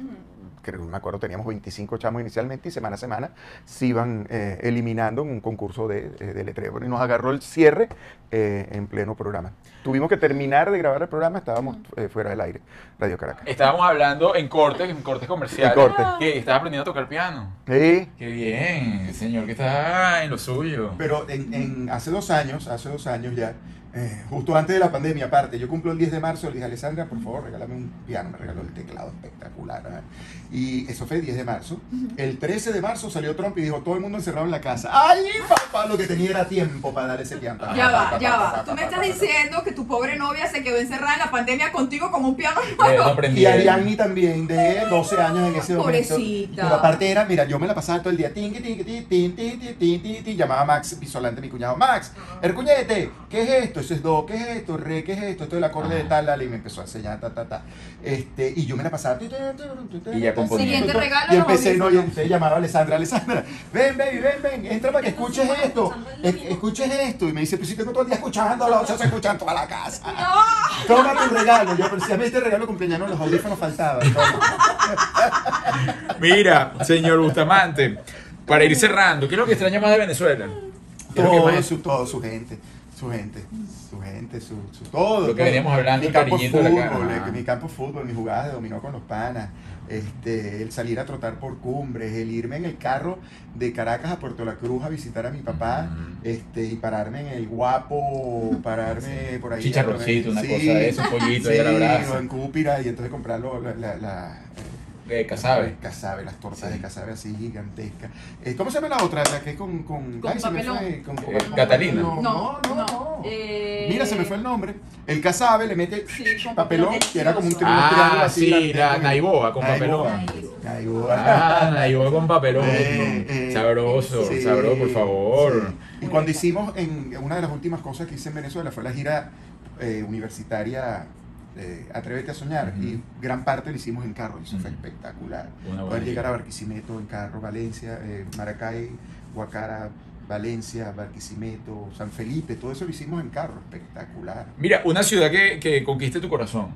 creo, no me acuerdo, teníamos 25 chamos inicialmente y semana a semana se iban eh, eliminando en un concurso de, eh, de letreo. Y nos agarró el cierre eh, en pleno programa. Tuvimos que terminar de grabar el programa, estábamos eh, fuera del aire, Radio Caracas. Estábamos hablando en cortes, en cortes comerciales. En cortes. Que estás aprendiendo a tocar piano. Sí. Qué bien, señor, que está en lo suyo. Pero en, en- hace dos años, hace dos años ya, eh, justo antes de la pandemia, aparte, yo cumplo el 10 de marzo, le dije a Alessandra, por favor, regálame un piano, me regaló el teclado espectacular. ¿eh? Y eso fue el 10 de marzo. El 13 de marzo salió Trump y dijo, todo el mundo encerrado en la casa. ¡Ay, papá! Lo que tenía era tiempo para dar ese piano. Ya va, ya va. Tú me estás diciendo que tu pobre novia se quedó encerrada en la pandemia contigo como un piano nuevo. no. Y Ariadne también, de 12 años en ese momento. Pobrecita. Pero aparte era, mira, yo me la pasaba todo el día, tin, tin, tin, tin, tin, tin, tin, llamaba a Max Pisolante, mi cuñado, Max, Hercuñete, ¿qué es esto? Eso es do, ¿qué es esto? Re, ¿qué es esto? Esto es el acorde de tal, tal, y me empezó a enseñar, ta, ta, ta. Este, y yo me la pasaba. Y ya componía. Siguiente regalo, Y empecé, no, y audífonos. entonces llamaba a Alessandra, Alessandra, ven, baby, ven, ven, entra para que escuches esto, es- escuches esto. Y me dice, pues si tengo todo el día escuchándolo, se escuchan toda la casa. Toma tu regalo. Yo, pero si a mí este regalo cumpleaños los audífonos faltaban. Mira, señor Bustamante, para ir cerrando, ¿qué es lo que extraña más de Venezuela? ¿Qué es lo que Todo más- su, todo su gente, su gente, su gente, su, su todo. Lo que veníamos hablando, mi campo de la fútbol, cara. eh, mi campo fútbol, mi jugada de dominó con los panas, este, el salir a trotar por cumbres, el irme en el carro de Caracas a Puerto La Cruz a visitar a mi papá, este, y pararme en el guapo, pararme por ahí. Chicharroncito, una Sí, cosa de eso, un pollito ahí a la sí, brasa. en Cúpira, y entonces comprarlo, la, la- la, eh, Eh, Casabe. Casabe, las tortas Sí. de Casabe así gigantescas. Eh, ¿Cómo se llama la otra? La que es con... Con, Con se me papelón. fue, con- con- Eh, Catalina. No, no, no. Eh, Mira, se me fue el nombre. El Casabe le mete Sí, con papelón, papelón que era como un triángulo Ah, así. sí, la Naiboa con papelón. Naiboa. Ah, Naiboa con papelón. Eh, eh, sabroso, Sí, sabroso, por favor. sí. Y cuando hicimos, en una de las últimas cosas que hice en Venezuela fue la gira eh, universitaria eh, Atrévete a Soñar. Y gran parte lo hicimos en carro. y Eso fue espectacular. Buena Poder llegar a Barquisimeto en carro, Valencia, eh, Maracay, Guacara, Valencia, Barquisimeto, San Felipe, todo eso lo hicimos en carro. Espectacular. Mira, una ciudad que, que conquiste tu corazón.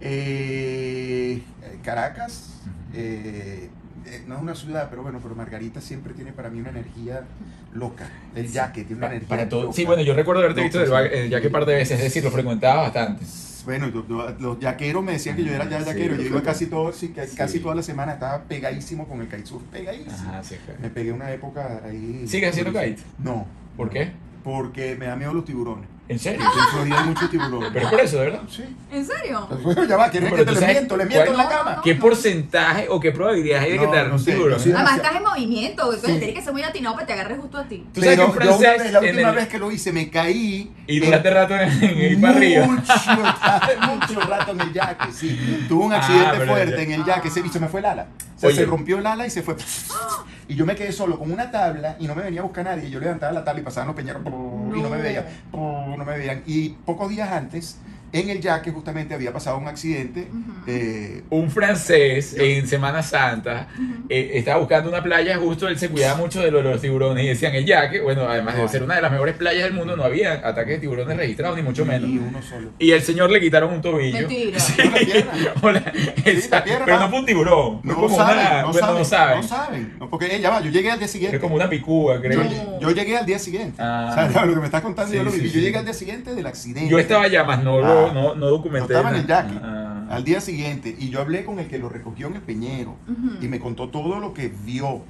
Eh, Caracas, eh, eh, no es una ciudad, pero bueno, pero Margarita siempre tiene para mí una energía loca. El yaque tiene una energía Para todo. loca. Sí, bueno, yo recuerdo haberte visto del sí. ba- eh, ya que par de veces, es decir, lo frecuentaba bastante. Bueno, yo- yo- los yaqueros me decían que yo era ya Sí, yaquero. yo iba casi, todo, sí, casi toda la semana, estaba pegadísimo con el kitesurf, pegadísimo. Ajá. Me pegué una época ahí. ¿Sigues haciendo kite? No. ¿Por qué? Porque me da miedo los tiburones. ¿En serio? En Florida hay muchos tiburones. Pero es por eso, ¿de verdad? Sí. ¿En serio? Bueno, ya va, ¿quieres No, que pero te le miento? Le miento en la cama. ¿Qué porcentaje o qué probabilidad hay de que te agarre no un sé, tiburón? Además estás en movimiento, güey. Sí. Tienes que ser muy atinado para que te agarre justo a ti. Tú sabes que la última el- vez que lo hice me caí. Y duraste rato en, en ir para arriba. Mucho, <laughs> mucho rato en el yaque, sí. Tuve un Ah, accidente fuerte ya- en el yaque, se, me fue el ala. O sea, Oye. se rompió el ala y se fue. <gasps> <laughs> Y yo me quedé solo con una tabla y no me venía a buscar nadie. Yo levantaba la tabla y pasaban los peñeros y no me veían. No me veían. Y pocos días antes, en el yaque justamente había pasado un accidente. eh, Un francés en Semana Santa eh, estaba buscando una playa, justo él se cuidaba mucho de lo de los tiburones y decían el yaque, bueno, además de ser una de las mejores playas del mundo, no había ataques de tiburones registrados, ni mucho menos. y uno solo. Y el señor le quitaron un tobillo. Mentira. Sí. <laughs> Hola, pero no fue un tiburón. No como saben, una. no, bueno, saben, no saben. no saben. No, porque eh, ya va, yo llegué al día siguiente. Es como una picúa, creo. Yo llegué al día siguiente. Ah. O sea, ya <laughs> lo que me estás contando, Sí, yo lo viví. sí. Yo llegué al día siguiente del accidente. Yo estaba allá, más no, Ah. no, no Yo documenté. estaba en el yaque. Ah. Al día siguiente. Y yo hablé con el que lo recogió en el Peñero. Y me contó todo lo que vio.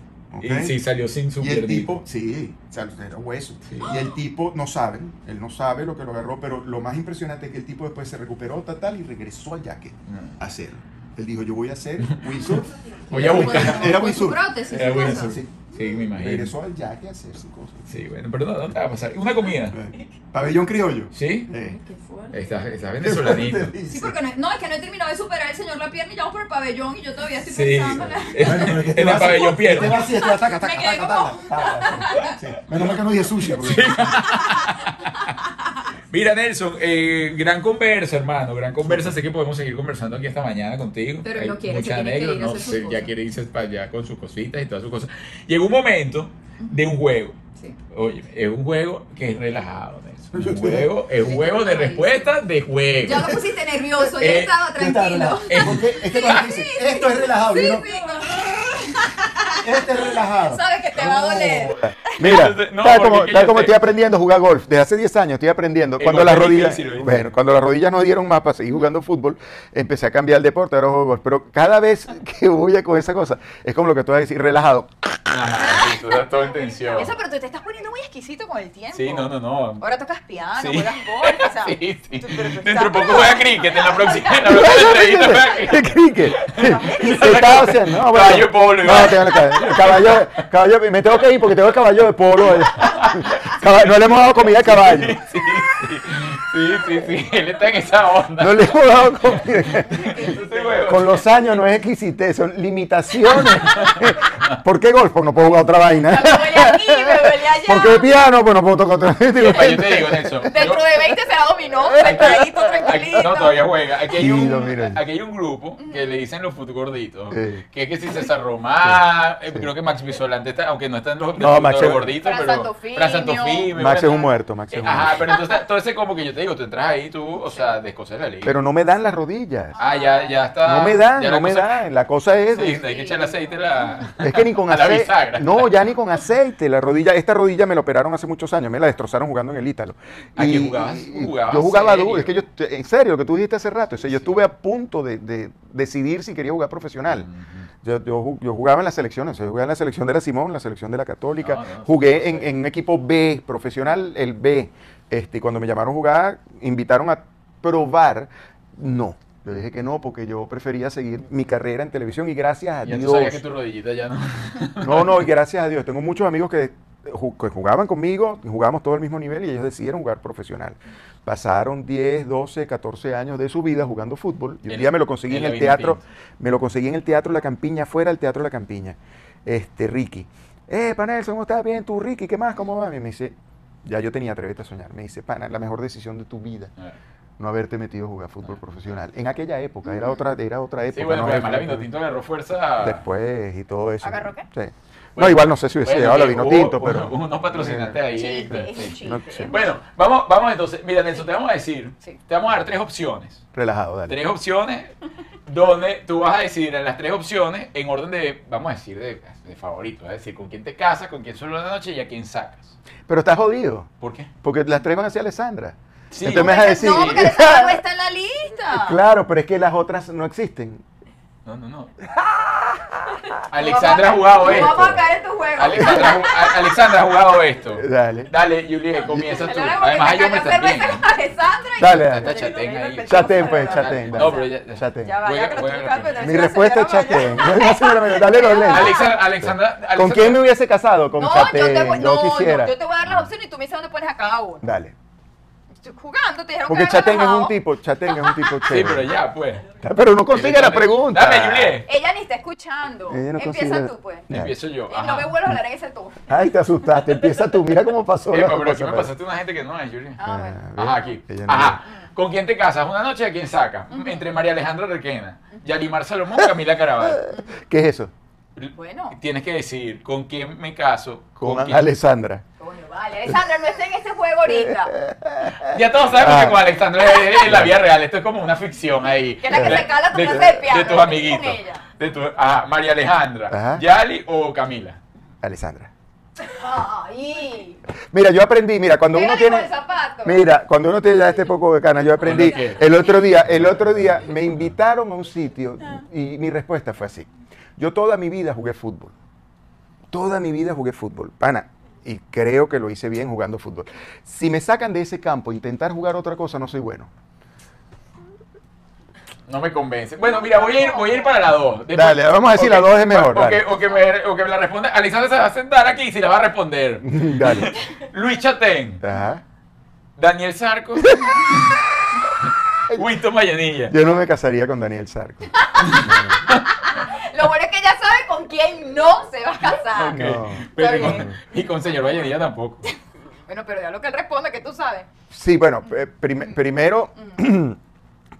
sí, salió sin su Y el tipo, sí, sea, era hueso. Sí. Y el tipo no sabe, él no sabe lo que lo agarró, pero lo más impresionante es que el tipo después se recuperó tal, tal y regresó al yaque Mm. a hacerlo. Él dijo, yo voy a hacer <laughs> windsurf. Voy a buscar. Era windsurf. Era windsurf. Sí. Sí, me imagino. Regresó al yaque a hacer su cosa. Sí, bueno, pero no, no te va a pasar. Una comida. Eh, Pabellón criollo. ¿Sí? Eh. Qué fuerte. Estás, estás <laughs> venezolanito. Sí, porque no, no, es que no he terminado de superar el señor la pierna y ya vamos por el pabellón y yo todavía estoy Sí. pensando. <laughs> Bueno, pero que En el pabellón Te pierna. vas así, te. Menos mal que no dije sushi. Mira, Nelson, eh, gran conversa, hermano, gran conversa. Sé que podemos seguir conversando aquí esta mañana contigo. Pero Hay no quiere, muchas anécdotas, no sé, ya quiere irse para allá con sus cositas y todas sus cosas. Llegó un momento de un juego. Sí. Oye, es un juego que es relajado, Nelson. Yo Un juego, es un juego de respuestas de juego. Ya lo pusiste nervioso, ya Eh, estaba Yo estaba tranquilo. relajado. Porque es que cuando dice, esto es relajado, Sí, sí. Este es relajado. <laughs> Sabes que te va a doler. <laughs> Mira, No, tal como, tal yo estoy aprendiendo a jugar golf, desde hace 10 años estoy aprendiendo. Cuando las rodillas, bueno, cuando las rodillas no dieron más para seguir jugando fútbol, empecé a cambiar el deporte, ahora juego golf. Pero cada vez <laughs> que voy a con esa cosa, es como lo que tú vas a decir, relajado. Ajá, sí, tú todo en tensión. Eso, pero tú te estás poniendo muy exquisito con el tiempo. Sí, no, no, no. Ahora tocas piano, Sí. juegas golf, o sea. Sí, sí. tú- pero tú Dentro de estás poco juega cricket en la próxima, en la próxima entrevista juega cricket. ¿Qué estaba haciendo? No, bueno, de polo, No, Iván. tengo el caballo, <laughs> caballo, caballo, me tengo que ir porque tengo el caballo de polo. <laughs> No le hemos dado comida al caballo. Sí, sí, <laughs> él está en esa onda. No le hemos dado. Entonces, <laughs> huevo. <laughs> Con los años no es exquisitez, son limitaciones. ¿Por qué golf? Pues no puedo jugar otra vaina. Me huele aquí, me allá. ¿Por qué piano? Pues no puedo tocar otra vaina. Yo te digo, Nelson. Dentro de 20 será dominó, sentadito, tranquilito. no, todavía juega. Aquí hay, Sí, un, no, mira. aquí hay un grupo que le dicen los futgorditos. Sí. Que es que si César Román, eh, Sí. creo que Max Visolante está, aunque no está en los, No, los Max es- gorditos, pero. Fran Santofimio, Max es un muerto, Max es un Ajá, muerto. pero entonces todo ese como que yo te digo, tú entras ahí, tú, o sea, descosas la liga. Pero no me dan las rodillas. Ah, ya, ya está. No me dan, no me cosa- dan. La cosa es... Sí, hay que echarle aceite a la. Es que ni con <laughs> aceite. bisagra. No, ya ni con aceite. La rodilla, esta rodilla me la operaron hace muchos años. Me la destrozaron jugando en el Ítalo. ¿A qué jugabas? y- ¿Jugabas yo jugaba duro. Es que yo, en serio, lo que tú dijiste hace rato. o sea, yo estuve a punto de, de decidir si quería jugar profesional. Yo, yo ju- yo jugaba en las selecciones. Yo jugaba en la selección de la Simón, la selección de la Católica. No, no, Jugué en, en un equipo B, profesional, el B. Este, y cuando me llamaron a jugar, invitaron a probar. No. Yo dije que no, porque yo prefería seguir mi carrera en televisión y gracias a Ya tú Dios. sabías que tu rodillita ya no. No, no, y gracias a Dios. Tengo muchos amigos que, ju- que jugaban conmigo, y jugábamos todo al mismo nivel y ellos decidieron jugar profesional. Pasaron 10, 12, 14 años de su vida jugando fútbol y un día me lo conseguí en el teatro, me lo conseguí en el Teatro La Campiña, fuera del Teatro La Campiña. Este, Ricky. Eh, Panelson, ¿cómo estás? Bien, tú, Ricky, ¿qué más? ¿Cómo va? Y me dice, ya yo tenía Atrévete a soñar. Me dice, pana, la mejor decisión de tu vida, no haberte metido a jugar fútbol profesional. En aquella época, era otra, era otra época. Sí, bueno, no además la vino tinto agarró fuerza. Después y todo eso. ¿Agarró qué? Sí. Bueno, no, igual no sé si hubiese bueno, llegado la vino tinto, hubo- pero. hubo unos patrocinantes ahí. Chiste, es un Sí. chiste. No, sí. Bueno, vamos, vamos entonces. Mira, Nelson, te vamos a decir, Sí. te vamos a dar tres opciones. Relajado, dale. Tres opciones donde tú vas a decidir en las tres opciones en orden de, vamos a decir, de, de favorito. Es decir, con quién te casas, con quién solo la noche y a quién sacas. Pero estás jodido. ¿Por qué? Porque las tres van hacia Alessandra. Sí. Entonces me vas a decir. No, porque Alessandra no está en la lista. <laughs> claro, pero es que las otras no existen. No, no, no. <laughs> Alexandra ha jugado esto. Vamos a caer en tu juego. Alexandra, Alexandra ha jugado esto. Dale. Dale, Julie, comienza tú. Además hay hombres también. Dale, Está dale. chatén ahí. Chatén, pues, chatén. No, pero ya- Chatén. Mi respuesta es chatén. <laughs> Dale los lentes. Alexandra, Alexandra, Alexandra- ¿Con quién me hubiese casado? Con No, chatén. yo te voy, yo no, quisiera. yo, yo te voy a dar las opciones y tú me dices dónde pones a cada uno. Dale. Jugando, te dijeron Porque que chatén es un tipo, chatén es un tipo <laughs> Sí, chévere. pero ya, pues. Pero no consigue la pregunta. Dame, Juliet. Ella ni está escuchando. No Empieza consigue- tú, pues. Ya. Empiezo yo. Y no Ajá. me vuelvas a hablar en ese tono. Ay, te asustaste. Empieza tú. Mira cómo pasó Epa, pero aquí me pues. pasaste una gente que no es, Juliet. Ah, bueno. Ah, Ajá, aquí. ella no Ajá. ¿Con quién te casas? Una noche, ¿a quién saca? Entre María Alejandra Requena, Yalimar Salomón, Camila Caraval. ¿Qué es eso? Bueno, Tienes que decir con quién me caso. Con quién- Alessandra. coño, vale. Alessandra, no esté en ese juego ahorita. <laughs> Ya todos sabemos Ah. que con Alexandra es en la vida real. Esto es como una ficción ahí. Que es la que De- se cala tu de, clase de piano, de tus con amiguitos. ella. De tu, ajá, María Alejandra. Ajá. Yali o Camila. Alessandra. Ay. Mira, yo aprendí, mira, cuando uno tiene... con el zapato. Mira, cuando uno tiene ya este poco de canas, yo aprendí, ¿Con el otro día, el otro día me invitaron a un sitio y mi respuesta fue así. Yo toda mi vida jugué fútbol. Toda mi vida jugué fútbol. Pana, y creo que lo hice bien jugando fútbol. Si me sacan de ese campo, intentar jugar otra cosa, no soy bueno. No me convence. Bueno, mira, voy a ir, voy a ir para la 2. Dale, vamos a decir la dos es mejor, O, que, o que me, o que me la responda. Alexandra se va a sentar aquí y si la va a responder. <laughs> Dale. Luis Chatén, Ajá. Daniel Sarcos, <laughs> Winston Mayanilla. Yo no me casaría con Daniel Sarco. <laughs> Lo bueno es que ella sabe con quién no se va a casar. No. Pero y, con, bien. y con señor Vallenilla tampoco. <laughs> Bueno, pero ya lo que él responde, que tú sabes. Sí, bueno, eh, prim- primero <clears throat>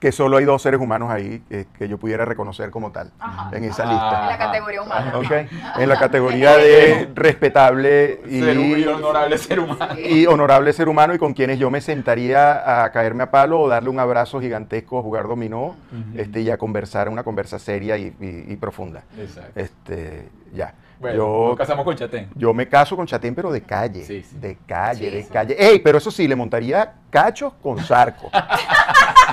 que solo hay dos seres humanos ahí eh, que yo pudiera reconocer como tal Ajá. en esa Ah. lista. En la categoría humana. Ok, En la <laughs> categoría de respetable y, Ser un y honorable ser humano. y honorable ser humano y con quienes yo me sentaría a caerme a palo o darle un abrazo gigantesco a jugar dominó este, y a conversar, una conversa seria y, y- y profunda. Exacto. Este, ya. Bueno, yo, nos casamos con Chatén. yo me caso con Chatén, pero de calle. Sí, sí. De calle, Sí, de sí. calle. Ey, pero eso sí, le montaría cachos con zarco. <laughs>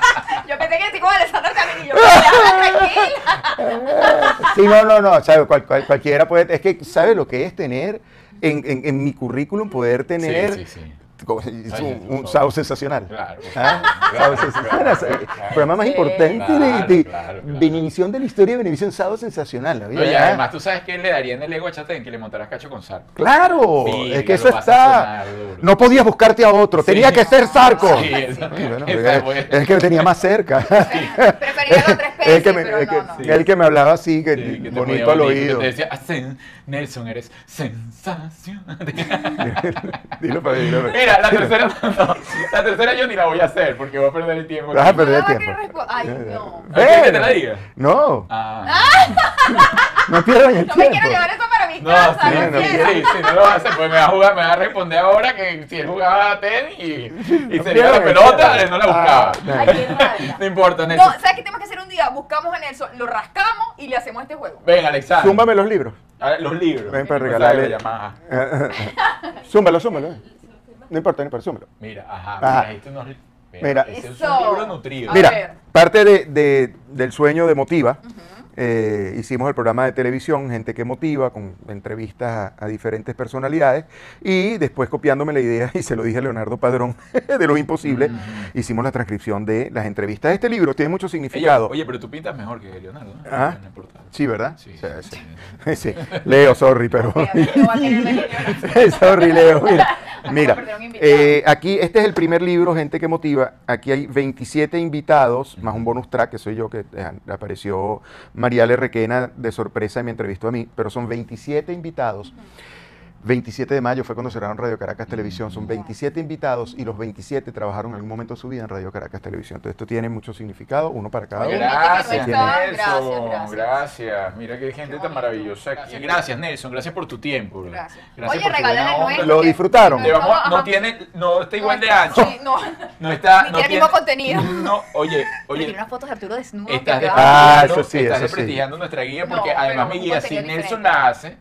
Yo pensé que sí con Alessandra también y yo, "Déjala tranquila. <laughs> Sí, no, no, no, ¿sabe? Cual- cual- cualquiera puede, es que sabe lo que es tener en, en- en mi currículum poder tener Sí, sí, sí. Un, un sensacional. Claro. ¿Ah? Claro, Sábado sensacional. claro, el programa más Sí. importante Claro, de, de claro, claro. Benevisión de la historia de Benevisión, sábado sensacional. ¿no? No, y ¿Ah? además tú sabes que le daría en el ego a Chatén que le montarás cacho con Sarco. Claro, Mira, es que lo eso está. No podías buscarte a otro, tenía que ser Zarco. Sí, eso- Sí, bueno, es, es que me tenía más cerca. <laughs> <laughs> Preferiría la otra especie, el que me, pero el que, no, no. el que me hablaba así, que, bonito al oído. Te decía, "Ah, sen- Nelson, eres sensacional. <laughs> Dilo para dilo para- Mira, la tercera, <laughs> no, la tercera yo ni la voy a hacer porque voy a perder el tiempo. Vas a perder el tiempo. Ay, no. ¿Quieres que te la diga? No, Ah. no pierdan el <laughs> No me tiempo. quiero llevar eso para mi No, casa, sí, no, no, sí, quiero. sí, sí, no lo va a hacer, pues me va a jugar, me va a responder ahora que si él jugaba tenis y, y No se le iba la pelota, tiempo. él no la buscaba. Ah, no. No importa, No, Nelson. ¿sabes qué tenemos que hacer un día? Buscamos a Nelson, lo rascamos y le hacemos este juego. Ven, Alexander. Zúmbame los libros. A ver, los libros. Ven para No regalarle. <laughs> Zúmbalo, zúmbalo. eh. No importa, no importa, zúmbalo. Mira, ajá, Ajá. mira, este unos- Mira. Ese es un libro nutrido. Mira, parte de, de- del sueño de Motiva eh, hicimos el programa de televisión Gente que Motiva, con entrevistas a, a diferentes personalidades, y después copiándome la idea, <laughs> y se lo dije a Leonardo Padrón, <laughs> de lo imposible, hicimos la transcripción de las entrevistas. Este libro tiene mucho significado. oye, pero tú pintas mejor que Leonardo. ¿no? Ah. No importa. Sí, ¿verdad? Sí, Sí, sí, sí. Sí. <laughs> Leo, sorry, pero... <laughs> Sorry, Leo. Mira, <laughs> mira, eh, aquí este es el primer libro, Gente que Motiva. Aquí hay 27 invitados, más un bonus track, que soy yo, que eh, apareció Mariale Requena de sorpresa y me entrevistó a mí, pero son 27 invitados. 27 de mayo fue cuando cerraron Radio Caracas Televisión. Son 27 invitados y los 27 trabajaron en algún momento de su vida en Radio Caracas Televisión. Entonces esto tiene mucho significado, uno para cada uno. Gracias, Nelson. gracias, Gracias, gracias. Mira qué gente tan maravillosa. Gracias, gracias, Nelson. Gracias por tu tiempo. bro. Gracias. Gracias Oye, nuestro. ¿Lo disfrutaron? Le vamos- Ajá. no tiene, no está igual de ancho. sí, no. No está, Ni no tiene el mismo contenido. <laughs> No, oye, Oye, tiene unas fotos de Arturo desnudo. estás Ah, desprestigiando, eso sí, estás eso sí. desprestigiando nuestra guía No, porque además mi guía, si Nelson diferente. la hace,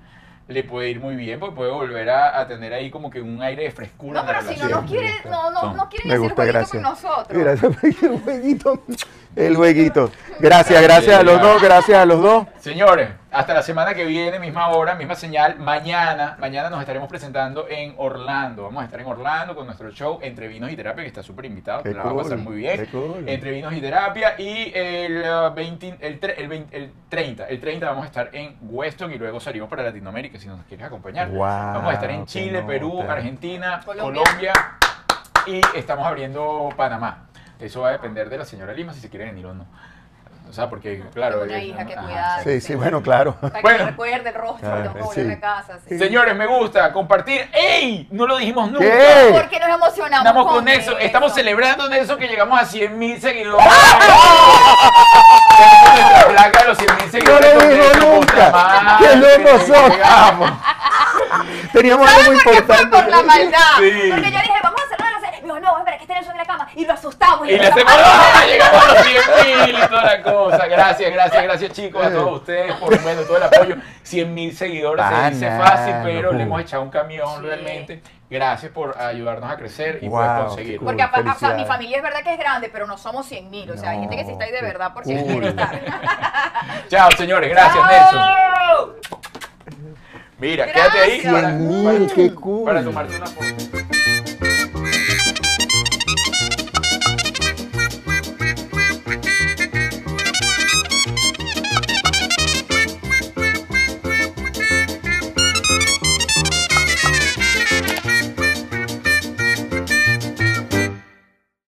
le puede ir muy bien porque puede volver a, a tener ahí como que un aire de frescura. No, en la pero si no relación. nos quiere, no, no, no hacer gusta, jueguito gracias. con nosotros. Gracias, <laughs> el jueguito. El jueguito. Gracias, gracias a los dos, gracias a los dos. Señores, hasta la semana que viene, misma hora, misma señal. Mañana, mañana nos estaremos presentando en Orlando. Vamos a estar en Orlando con nuestro show Entre Vinos y Terapia, que está súper invitado. Te la va a pasar muy bien. qué cool. Entre Vinos y Terapia. Y el, uh, 20, el, tre- el, 20 el 30, el 30 vamos a estar en Weston y luego salimos para Latinoamérica si nos quieres acompañar. Wow, vamos a estar en Chile, Perú. Argentina, Colombia. Colombia. y estamos abriendo Panamá. Eso va a depender de la señora Lima si se quiere venir o no. O sea, porque, claro. Tengo una es- hija que cuidar. Sí, sí, bueno, claro. Para que Bueno. me recuerde el rostro, Ah, tengo que sí. a casa. sí. Señores, me gusta compartir. ¡Ey! No lo dijimos nunca. ¿Qué? Porque nos emocionamos Estamos con eso. eso. Estamos celebrando Nelson que llegamos a 100 mil seguidores. Tenemos nuestra placa de los 100 mil No seguidores. lo con dijo nunca. Bustamante, ¡Qué locos son! llegamos. Teníamos algo muy Fue importante. por la maldad. Sí. Porque yo dije, vamos a hacerlo. No, no, que este Nelson en la cama. Y lo asustamos. Y le empezamos hacemos, ¡ah! <laughs> llegamos a los 100 mil y toda la cosa. Gracias, gracias, gracias chicos a todos ustedes por bueno, todo el apoyo. 100 mil seguidores se dice fácil, pero no. le hemos echado un camión Sí. realmente. Gracias por ayudarnos a crecer y Wow, poder cool. Porque o sea, mi familia es verdad que es grande, pero no somos 100 mil. O sea, hay gente que sí está ahí de verdad por si cool. estar. <laughs> <laughs> Chao, señores. Gracias, Nelson. Mira, quédate ahí para, 100 mil, qué cool. para tomarte una foto.